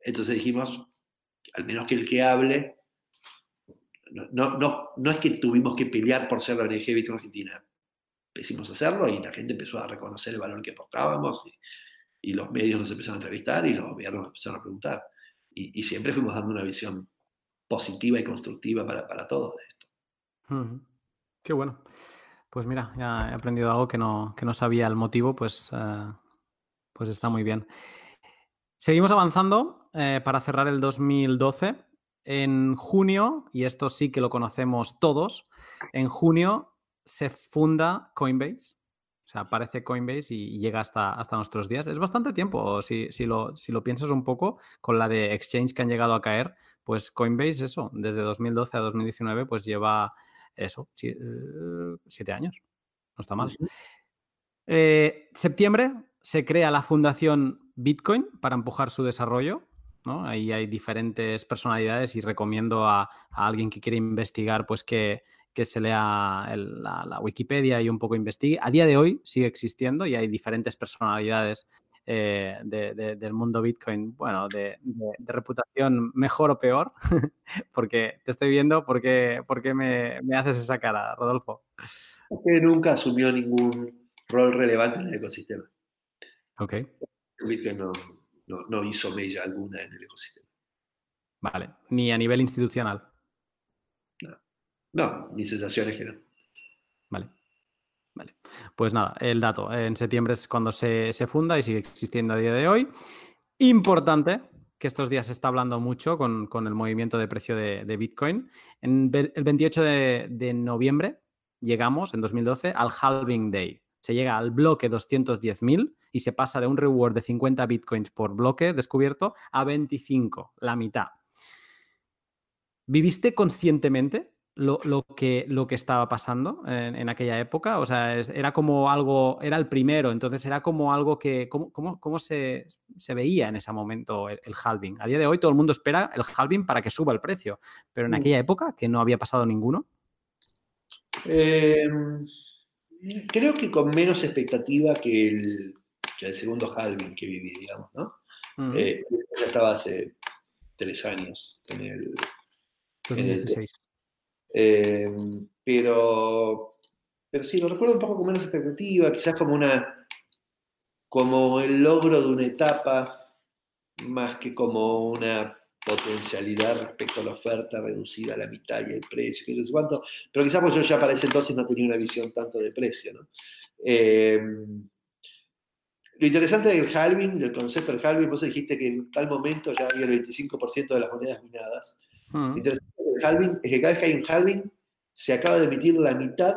entonces dijimos, al menos que el que hable, no, no, no, es que tuvimos que pelear por ser la ONG Bitcoin Argentina, a hacerlo y la gente empezó a reconocer el valor que aportábamos y, los medios nos empezaron a entrevistar y los gobiernos nos empezaron a preguntar. Y, siempre fuimos dando una visión positiva y constructiva para, para todos de esto. Qué bueno. Pues mira, ya he aprendido algo que no, que no sabía el motivo, pues, eh, pues está muy bien. Seguimos avanzando eh, para cerrar el 2012. En junio, y esto sí que lo conocemos todos, en junio se funda Coinbase. O sea, aparece Coinbase y llega hasta, hasta nuestros días. Es bastante tiempo, si, si, lo, si lo piensas un poco, con la de exchange que han llegado a caer, pues Coinbase, eso, desde 2012 a 2019, pues lleva eso, eh, siete años. No está mal. Eh, septiembre se crea la fundación Bitcoin para empujar su desarrollo. ¿No? Ahí hay diferentes personalidades y recomiendo a, alguien que quiere investigar pues que, se lea la, Wikipedia y un poco investigue. A día de hoy sigue existiendo y hay diferentes personalidades eh, del mundo Bitcoin, bueno, de, reputación mejor o peor, porque te estoy viendo, ¿por qué, me, me, haces esa cara, Rodolfo? Porque nunca asumió ningún rol relevante en el ecosistema. Ok. Bitcoin no, hizo mella alguna en el ecosistema. Vale, ni a nivel institucional. No, no mi sensación es que no. Vale. Vale. Pues nada, el dato. En septiembre es cuando se, funda y sigue existiendo a día de hoy. Importante, que estos días se está hablando mucho con, el movimiento de precio de, Bitcoin. En el 28 de, de, noviembre llegamos, en 2012, al Halving Day se llega al bloque 210.000 y se pasa de un reward de 50 bitcoins por bloque descubierto a 25, la mitad. ¿Viviste conscientemente lo, que, lo que, estaba pasando en, aquella época? O sea, era como algo, era el primero, entonces era como algo que, ¿cómo, cómo, se, veía en ese momento el, halving? A día de hoy todo el mundo espera el halving para que suba el precio, pero en mm. aquella época, que no había pasado ninguno. Eh, creo que con menos expectativa que el, segundo halving que viví, digamos, ¿no? Eh, ya estaba hace tres años en el... 2016. Eh, pero, pero sí, lo recuerdo un poco con menos expectativa, quizás como una como el logro de una etapa más que como una potencialidad respecto a la oferta reducida a la mitad y el precio, que no sé cuánto, pero quizás pues yo ya para ese entonces no tenía una visión tanto de precio. ¿no? Eh, lo interesante del halving, del concepto del halving, vos dijiste que en tal momento ya había el 25% de las monedas minadas. Lo interesante del halving es que cada vez que hay un halving, se acaba de emitir la mitad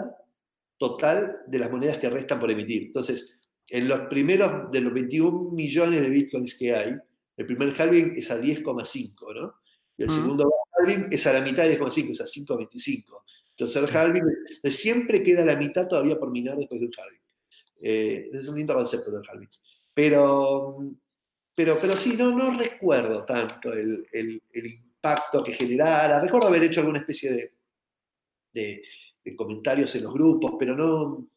total de las monedas que restan por emitir. Entonces, en los primeros de los 21 millones de bitcoins que hay, el primer halving es a 10,5, ¿no? Y el segundo halving es a la mitad de 10,5, es a 5,25. Entonces el halving, siempre queda la mitad todavía por minar después de un halving. Eh, es un lindo concepto del halving. Pero, pero, pero sí, no, no recuerdo tanto el, el, impacto que generara. Recuerdo haber hecho alguna especie de, de, de comentarios en los grupos, pero no,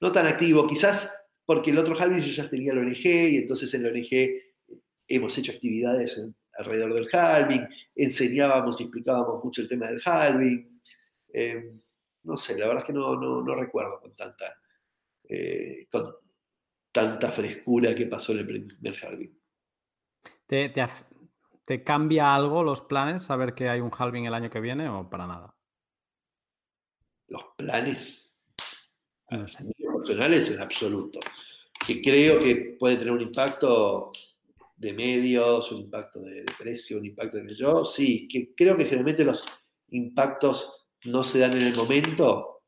no tan activo. Quizás porque el otro halving yo ya tenía el ONG y entonces en el ONG hemos hecho actividades alrededor del halving, enseñábamos y explicábamos mucho el tema del halving. Eh, no sé, la verdad es que no, no, recuerdo con tanta, eh, con tanta frescura que pasó en el primer halving. ¿Te, te, cambia algo los planes saber que hay un halving el año que viene o para nada? Los planes. No sé. personales en absoluto. Que creo que puede tener un impacto de medios, un impacto de, precio, un impacto de yo, sí, que creo que generalmente los impactos no se dan en el momento,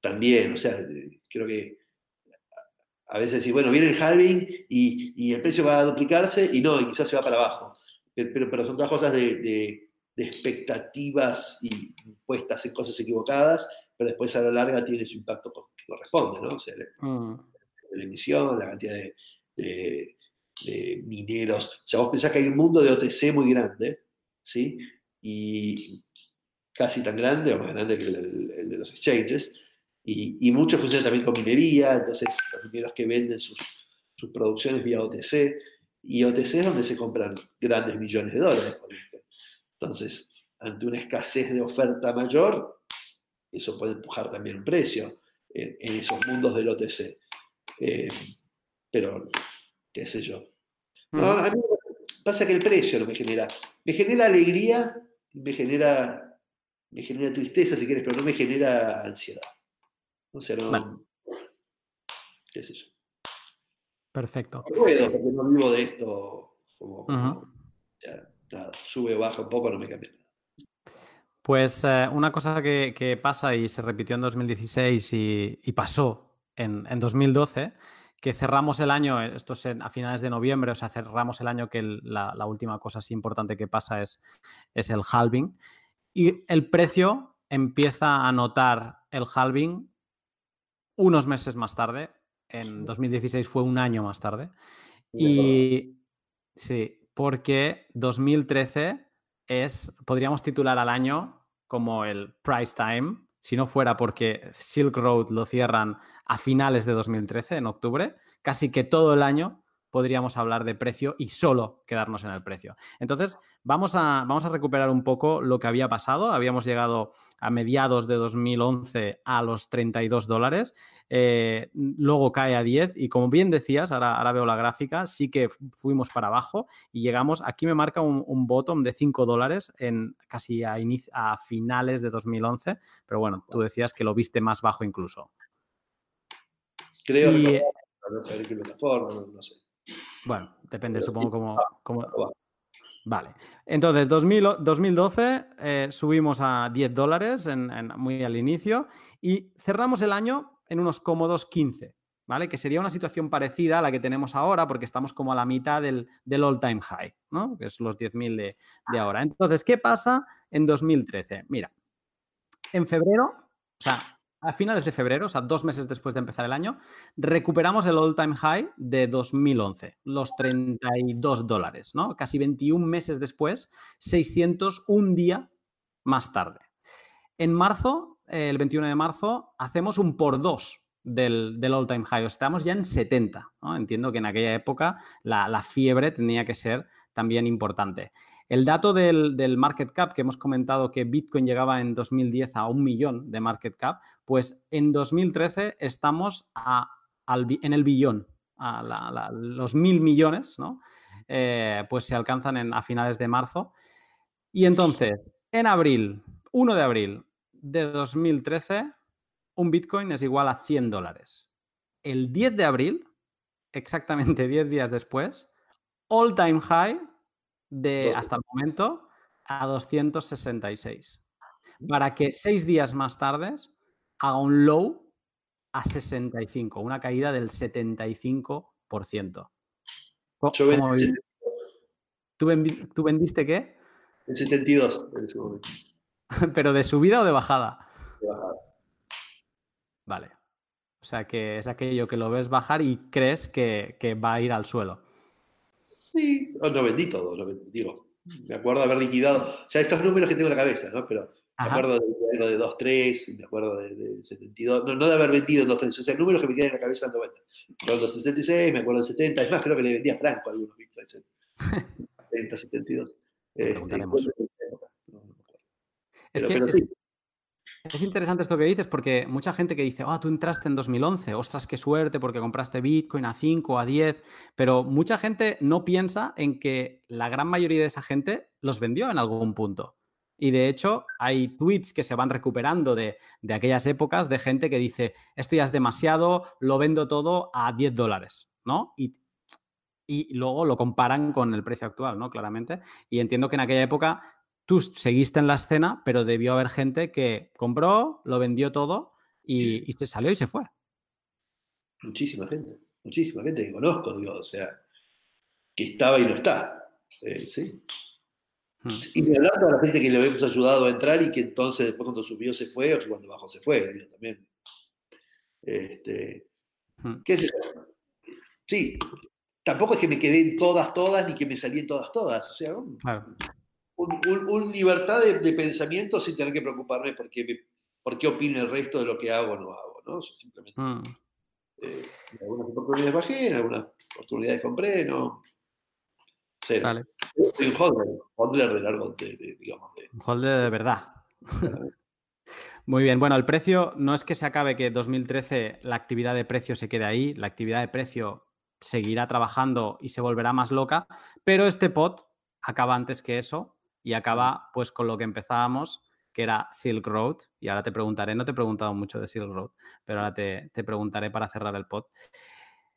también, o sea, creo que a veces sí, bueno, viene el halving y, el precio va a duplicarse y no, y quizás se va para abajo, pero, pero son todas cosas de, expectativas y puestas en cosas equivocadas, pero después a la larga tiene su impacto que corresponde, ¿no? O sea, mm. la emisión, la cantidad de de mineros. O sea, vos pensás que hay un mundo de OTC muy grande, ¿sí? Y casi tan grande o más grande que el, de los exchanges. Y, y mucho funciona también con minería, entonces los mineros que venden sus, sus producciones vía OTC. Y OTC es donde se compran grandes millones de dólares. Entonces, ante una escasez de oferta mayor, eso puede empujar también un precio en, esos mundos del OTC. Eh, pero qué sé yo. a mí pasa que el precio no me genera. Me genera alegría, me genera, me genera tristeza, si quieres, pero no me genera ansiedad. O sea, no. ¿Qué sé yo? Perfecto. No puedo, porque no vivo de esto. Como, nada, sube o baja un poco, no me cambia nada. Pues eh, una cosa que, pasa y se repitió en 2016 y, y pasó en, en 2012 que cerramos el año, esto es a finales de noviembre, o sea, cerramos el año que la, última cosa así importante que pasa es, es el halving. Y el precio empieza a notar el halving unos meses más tarde. En 2016 fue un año más tarde. Y sí, porque 2013 es, podríamos titular al año como el price time, si no fuera porque Silk Road lo cierran a finales de 2013, en octubre, casi que todo el año podríamos hablar de precio y solo quedarnos en el precio. Entonces, vamos a, vamos a recuperar un poco lo que había pasado. Habíamos llegado a mediados de 2011 a los 32 dólares, eh, luego cae a 10 y como bien decías, ahora, ahora, veo la gráfica, sí que fuimos para abajo y llegamos, aquí me marca un, bottom de 5 dólares en casi a, a finales de 2011, pero bueno, tú decías que lo viste más bajo incluso. Creo que no qué plataforma, no sé. Bueno, depende, supongo cómo... Vale. Entonces, 2012 eh, subimos a 10 dólares muy al inicio y cerramos el año en unos cómodos 15, ¿vale? Que sería una situación parecida a la que tenemos ahora porque estamos como a la mitad del, all-time high, ¿no? Que es los 10.000 de, de ahora. Entonces, ¿qué pasa en 2013? Mira, en febrero, o sea, a finales de febrero, o sea, dos meses después de empezar el año, recuperamos el all-time high de 2011, los 32 dólares, ¿no? Casi 21 meses después, 600 un día más tarde. En marzo, el 21 de marzo, hacemos un por dos del, all-time high. Estamos ya en 70. ¿no? Entiendo que en aquella época la, fiebre tenía que ser también importante. El dato del, market cap que hemos comentado que Bitcoin llegaba en 2010 a un millón de market cap, pues en 2013 estamos en el billón, a los mil millones, ¿no? Eh, pues se alcanzan a finales de marzo. Y entonces, en abril, 1 de abril de 2013, un Bitcoin es igual a 100 dólares. El 10 de abril, exactamente 10 días después, all time high de hasta el momento a 266. Para que seis días más tarde haga un low a 65, una caída del 75%. Yo vendí ¿Tú, ¿Tú, vendiste qué? El 72 ¿Pero de subida o de bajada? De bajada. Vale. O sea que es aquello que lo ves bajar y crees que, va a ir al suelo. Sí, no vendí todo, lo digo. Me acuerdo de haber liquidado. O sea, estos números que tengo en la cabeza, ¿no? Pero me acuerdo de algo de 2.3, me acuerdo de, 72, no, no, de haber vendido en 2.3, o sea, números que me quedan en la cabeza dando vueltas. Me acuerdo de 66, me acuerdo de 70, es más, creo que le vendía a Franco algunos bitcoins. 70, 72. Este, es que es, interesante esto que dices porque mucha gente que dice, ah, tú entraste en 2011, ostras, qué suerte porque compraste Bitcoin a 5, a 10, pero mucha gente no piensa en que la gran mayoría de esa gente los vendió en algún punto. Y de hecho, hay tweets que se van recuperando de, aquellas épocas de gente que dice, esto ya es demasiado, lo vendo todo a 10 dólares, ¿no? Y, y luego lo comparan con el precio actual, ¿no? Claramente. Y entiendo que en aquella época tú seguiste en la escena, pero debió haber gente que compró, lo vendió todo y, se salió y se fue. Muchísima gente, muchísima gente que conozco, digo, o sea, que estaba y no está. Eh, sí. Hmm. Y me hablar de la gente que le habíamos ayudado a entrar y que entonces después cuando subió se fue o que cuando bajó se fue, digo, también. Este, hmm. ¿Qué es eso? Sí, tampoco es que me quedé en todas, todas, ni que me salí en todas, todas. O sea, un, libertad de, pensamiento sin tener que preocuparme por qué, por qué opina el resto de lo que hago o no hago, ¿no? simplemente. Hmm. Eh, algunas oportunidades bajé, en algunas oportunidades compré, ¿no? Cero. Vale. Soy un holder, holder de largo, de, digamos. un holder de verdad. Muy bien, bueno, el precio no es que se acabe que 2013 la actividad de precio se quede ahí, la actividad de precio seguirá trabajando y se volverá más loca, pero este pot acaba antes que eso y acaba pues con lo que empezábamos, que era Silk Road, y ahora te preguntaré, no te he preguntado mucho de Silk Road, pero ahora te, preguntaré para cerrar el pot.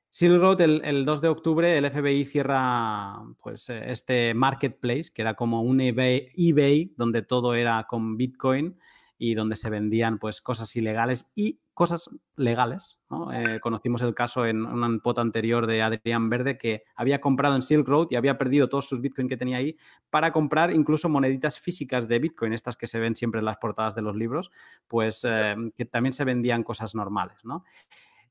Silk Road, el, 2 de octubre, el FBI cierra pues, este marketplace, que era como un eBay, eBay donde todo era con Bitcoin y donde se vendían pues cosas ilegales y cosas legales. Eh, conocimos el caso en un pot anterior de Adrián Verde que había comprado en Silk Road y había perdido todos sus Bitcoin que tenía ahí para comprar incluso moneditas físicas de Bitcoin, estas que se ven siempre en las portadas de los libros, pues eh, que también se vendían cosas normales.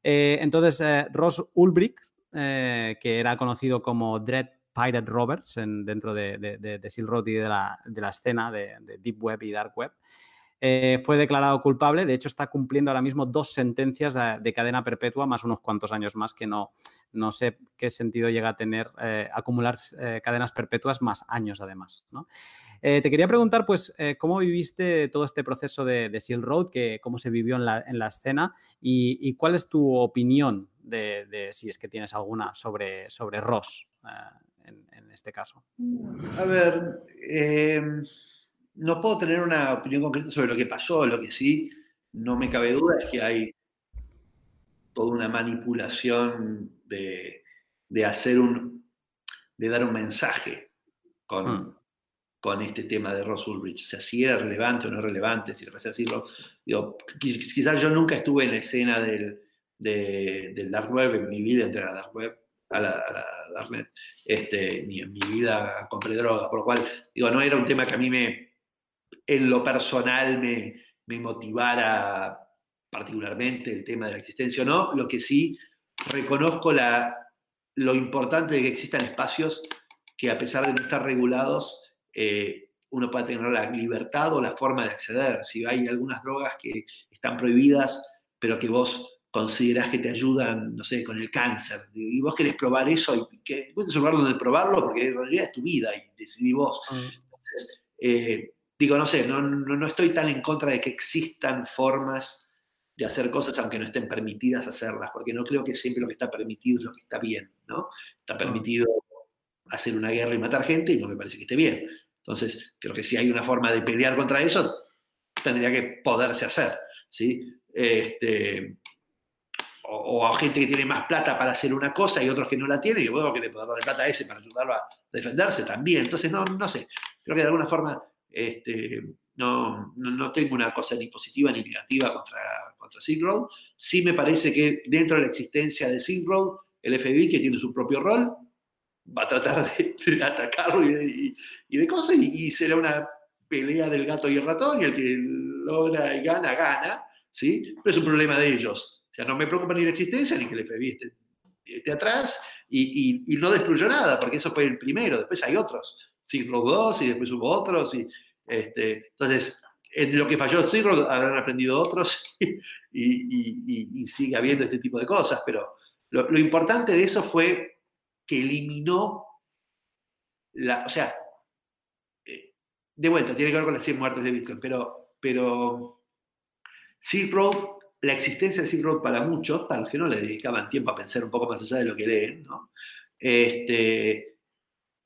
Eh, entonces, Ross Ulbricht, que era conocido como Dread Pirate Roberts dentro de, Silk Road y de la, escena de, Deep Web y Dark Web, eh, fue declarado culpable. De hecho, está cumpliendo ahora mismo dos sentencias de, cadena perpetua, más unos cuantos años más, que no, no sé qué sentido llega a tener eh, acumular eh, cadenas perpetuas más años, además. te quería preguntar, pues, cómo viviste todo este proceso de, de Silk Road, que, cómo se vivió en la, en la escena y, cuál es tu opinión de, si es que tienes alguna sobre, sobre Ross en, en, este caso. A ver, no puedo tener una opinión concreta sobre lo que pasó, lo que sí no me cabe duda es que hay toda una manipulación de, hacer un, de dar un mensaje con, hmm. con este tema de Ross Ulbricht. O sea, si era relevante o no relevante, si le decirlo. Digo, quizás yo nunca estuve en la escena del, del Dark Web, en mi vida entre la Dark Web a la, a la Darknet, este, ni en mi vida compré droga, por lo cual, digo, no era un tema que a mí me, en lo personal me, motivara particularmente el tema de la existencia o no, lo que sí reconozco la, lo importante de que existan espacios que a pesar de no estar regulados, eh, uno pueda tener la libertad o la forma de acceder. Si hay algunas drogas que están prohibidas, pero que vos consideras que te ayudan, no sé, con el cáncer, y vos querés probar eso, y que es un lugar donde probarlo, porque en realidad es tu vida y decidí vos. Ah. Entonces, eh, digo, no sé, no, no, estoy tan en contra de que existan formas de hacer cosas aunque no estén permitidas hacerlas, porque no creo que siempre lo que está permitido es lo que está bien, ¿no? Está ah. permitido hacer una guerra y matar gente y no me parece que esté bien. Entonces, creo que si hay una forma de pelear contra eso, tendría que poderse hacer, ¿sí? Este, o, a gente que tiene más plata para hacer una cosa y otros que no la tienen, y luego que le puedo darle plata a ese para ayudarlo a defenderse también. Entonces, no, no sé, creo que de alguna forma este, no, no, tengo una cosa ni positiva ni negativa contra, contra Silk Road. Sí me parece que dentro de la existencia de Silk Road, el FBI, que tiene su propio rol, va a tratar de, atacarlo y de, cosas, y, y será una pelea del gato y el ratón, y el que logra y gana, gana, ¿sí? Pero es un problema de ellos o sea, no me preocupa ni la existencia ni que el FBI esté, atrás y, no destruyó nada, porque eso fue el primero. Después hay otros, siglo dos y después hubo otros. Y, este, entonces, en lo que falló siglo habrán aprendido otros y, sigue habiendo este tipo de cosas. Pero lo, importante de eso fue que eliminó la, o sea, eh, de vuelta, tiene que ver con las 100 muertes de Bitcoin, pero, pero la existencia de Silk Road para muchos, para los no le dedicaban tiempo a pensar un poco más allá de lo que leen, ¿no? este,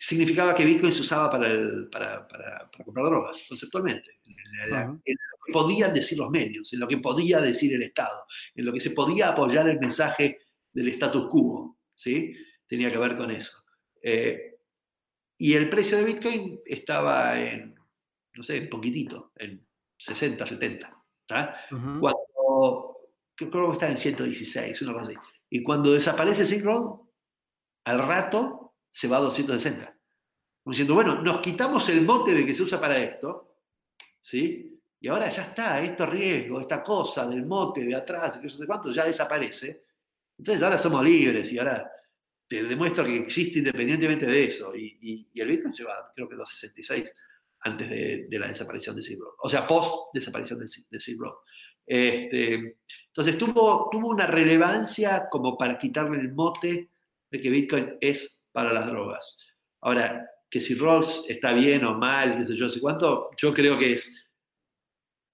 significaba que Bitcoin se usaba para, para, comprar drogas, conceptualmente, en, lo que podían decir los medios, en lo que podía decir el Estado, en lo que se podía apoyar el mensaje del status quo, ¿sí? Tenía que ver con eso. Eh, y el precio de Bitcoin estaba en, no sé, poquitito, en 60, 70. Cuando, creo que está en 116, una cosa así. Y cuando desaparece Silk Road, al rato se va a 260. Como diciendo, bueno, nos quitamos el mote de que se usa para esto, ¿sí? Y ahora ya está, esto riesgo, esta cosa del mote de atrás, que no sé cuánto, ya desaparece. Entonces ahora somos libres y ahora te demuestro que existe independientemente de eso. Y, el Bitcoin lleva, creo que 266 antes de, la desaparición de Silk. O sea, post desaparición de, de Silk. Este, entonces tuvo una relevancia como para quitarle el mote de que Bitcoin es para las drogas. Ahora, que si Rolls está bien o mal, qué sé yo, sé cuánto, yo creo que es,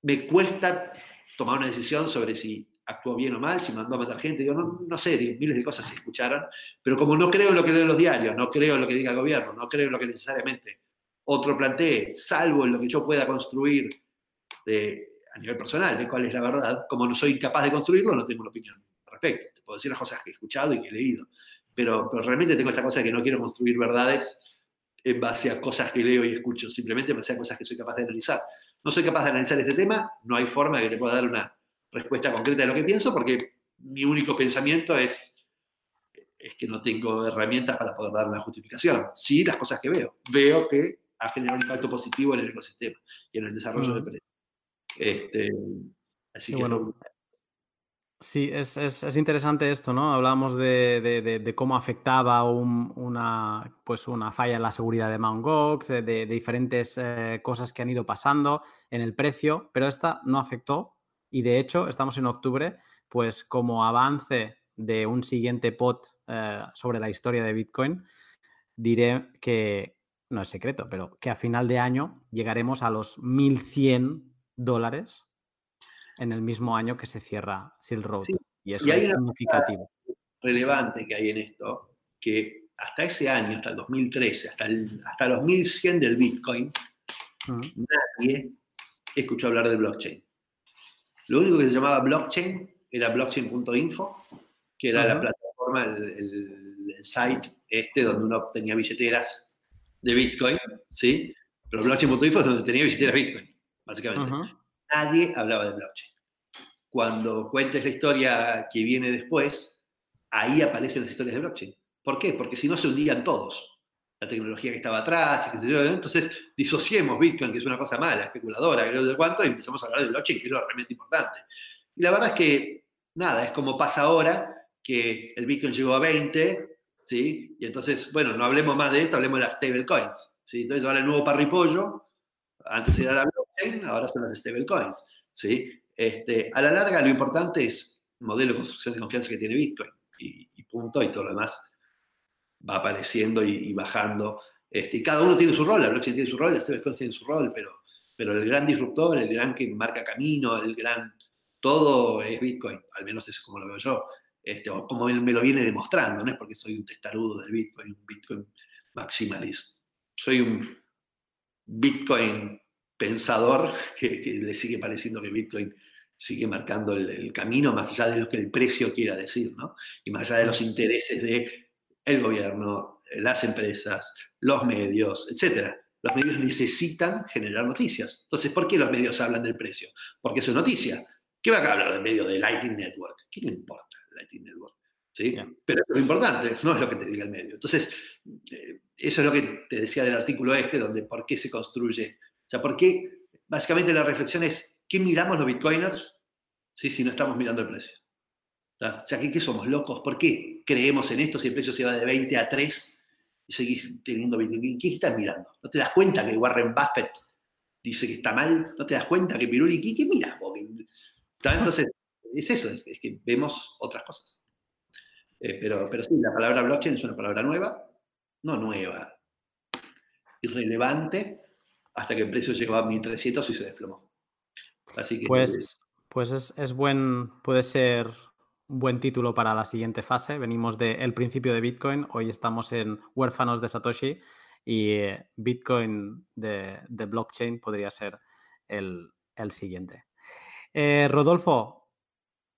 me cuesta tomar una decisión sobre si actuó bien o mal, si mandó a matar gente, yo no, no sé, miles de cosas se escucharon, pero como no creo en lo que leen los diarios, no creo en lo que diga el gobierno, no creo en lo que necesariamente otro plantee, salvo en lo que yo pueda construir de, a nivel personal de cuál es la verdad, como no soy capaz de construirlo, no tengo una opinión al respecto. Te puedo decir las cosas que he escuchado y que he leído, pero, pero realmente tengo esta cosa de que no quiero construir verdades en base a cosas que leo y escucho, simplemente en base a cosas que soy capaz de analizar. No soy capaz de analizar este tema, no hay forma de que te pueda dar una respuesta concreta de lo que pienso, porque mi único pensamiento es, es que no tengo herramientas para poder dar una justificación. Sí, las cosas que veo. Veo que ha generado un impacto positivo en el ecosistema y en el desarrollo de de este, así que bueno. Sí, es, interesante esto, ¿no? Hablábamos de, cómo afectaba una, pues una falla en la seguridad de Mt. Gox, de, diferentes eh, cosas que han ido pasando en el precio, pero esta no afectó y de hecho estamos en octubre, pues como avance de un siguiente pot eh, sobre la historia de Bitcoin, diré que, no es secreto, pero que a final de año llegaremos a los 1100 dólares en el mismo año que se cierra Silk Road. Y eso es significativo. Relevante que hay en esto, que hasta ese año, hasta el 2013, hasta, el, hasta los 1100 del Bitcoin, nadie escuchó hablar de blockchain. Lo único que se llamaba blockchain era blockchain.info, que era la plataforma, el, site este donde uno tenía billeteras de Bitcoin, ¿sí? Pero blockchain.info es donde tenía billeteras Bitcoin básicamente. Nadie hablaba de blockchain. Cuando cuentes la historia que viene después, ahí aparecen las historias de blockchain. ¿Por qué? Porque si no se hundían todos. La tecnología que estaba atrás, y yo, entonces disociemos Bitcoin, que es una cosa mala, especuladora, no sé cuánto, y empezamos a hablar de blockchain, que es lo realmente importante. Y la verdad es que, nada, es como pasa ahora, que el Bitcoin llegó a 20, ¿sí? Y entonces, bueno, no hablemos más de esto, hablemos de las stablecoins, ¿sí? Entonces ahora el nuevo parripollo, antes era la ahora son las stablecoins. ¿sí? Este, a la larga, lo importante es modelo de construcción de confianza que tiene Bitcoin. Y, punto, y todo lo demás va apareciendo y, bajando. Este, y cada uno tiene su rol, la blockchain tiene su rol, las stablecoins tienen su rol, pero, pero el gran disruptor, el gran que marca camino, el gran todo es Bitcoin, al menos eso es como lo veo yo, este, o como me lo viene demostrando, no es porque soy un testarudo del Bitcoin, un Bitcoin maximalista. Soy un Bitcoin pensador que, le sigue pareciendo que Bitcoin sigue marcando el, camino más allá de lo que el precio quiera decir, ¿no? Y más allá de los intereses de el gobierno, las empresas, los medios, etc. Los medios necesitan generar noticias. Entonces, ¿por qué los medios hablan del precio? Porque es una noticia. ¿Qué va a hablar del medio de Lightning Network? ¿Qué le importa Lightning Network? ¿Sí? Pero es lo importante, no es lo que te diga el medio. Entonces, eh, eso es lo que te decía del artículo este, donde por qué se construye. O sea, por qué, básicamente la reflexión es, ¿qué miramos los bitcoiners ¿sí? si no estamos mirando el precio? O sea, ¿qué, somos locos? ¿Por qué creemos en esto si el precio se va de 20 a 3 y seguís teniendo 20? ¿Qué estás mirando? ¿No te das cuenta que Warren Buffett dice que está mal? ¿No te das cuenta que Piruli, ¿qué, qué miras? Entonces, es eso, es, que vemos otras cosas. Eh, pero, pero sí, la palabra blockchain es una palabra nueva, no nueva, irrelevante, hasta que el precio llegó a 1300 y se desplomó. Así que, pues, pues es, es buen, puede ser un buen título para la siguiente fase. Venimos del principio de Bitcoin, hoy estamos en huérfanos de Satoshi y eh, Bitcoin de, de blockchain podría ser el, el siguiente. Eh, Rodolfo,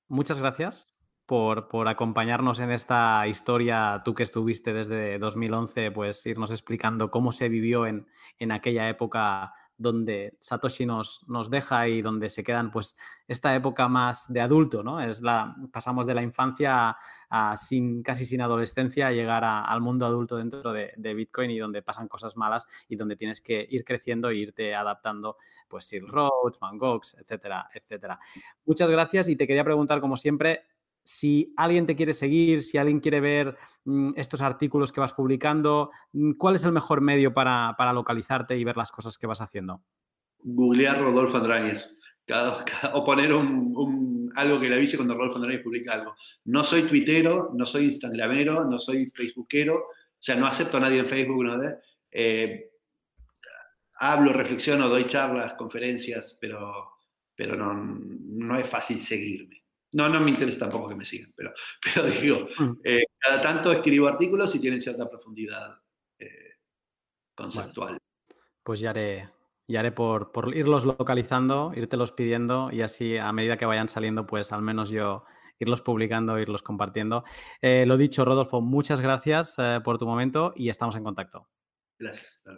muchas gracias por, por, acompañarnos en esta historia, tú que estuviste desde 2011, pues irnos explicando cómo se vivió en, en aquella época donde Satoshi nos, nos deja y donde se quedan, pues, esta época más de adulto, ¿no? Es la, pasamos de la infancia a, sin, casi sin adolescencia a llegar al mundo adulto dentro de, Bitcoin y donde pasan cosas malas y donde tienes que ir creciendo e irte adaptando, pues, Silk Roads, Van etcétera, etcétera. Muchas gracias y te quería preguntar, como siempre, si alguien te quiere seguir, si alguien quiere ver mm, estos artículos que vas publicando, mm, ¿cuál es el mejor medio para, localizarte y ver las cosas que vas haciendo? Googlear Rodolfo Andráñez. o poner un, algo que le avise cuando Rodolfo Andráñez publica algo. No soy tuitero, no soy instagramero, no soy facebookero, o sea, no acepto a nadie en Facebook. ¿no? Eh, hablo, reflexiono, doy charlas, conferencias, pero, no es fácil seguirme. No, no me interesa tampoco que me sigan, pero, pero digo, mm. eh, cada tanto escribo artículos y tienen cierta profundidad eh, conceptual. pues ya haré, ya haré por, por, irlos localizando, los pidiendo y así a medida que vayan saliendo, pues al menos yo irlos publicando, irlos compartiendo. Eh, lo dicho, Rodolfo, muchas gracias por tu momento y estamos en contacto. Gracias. Hasta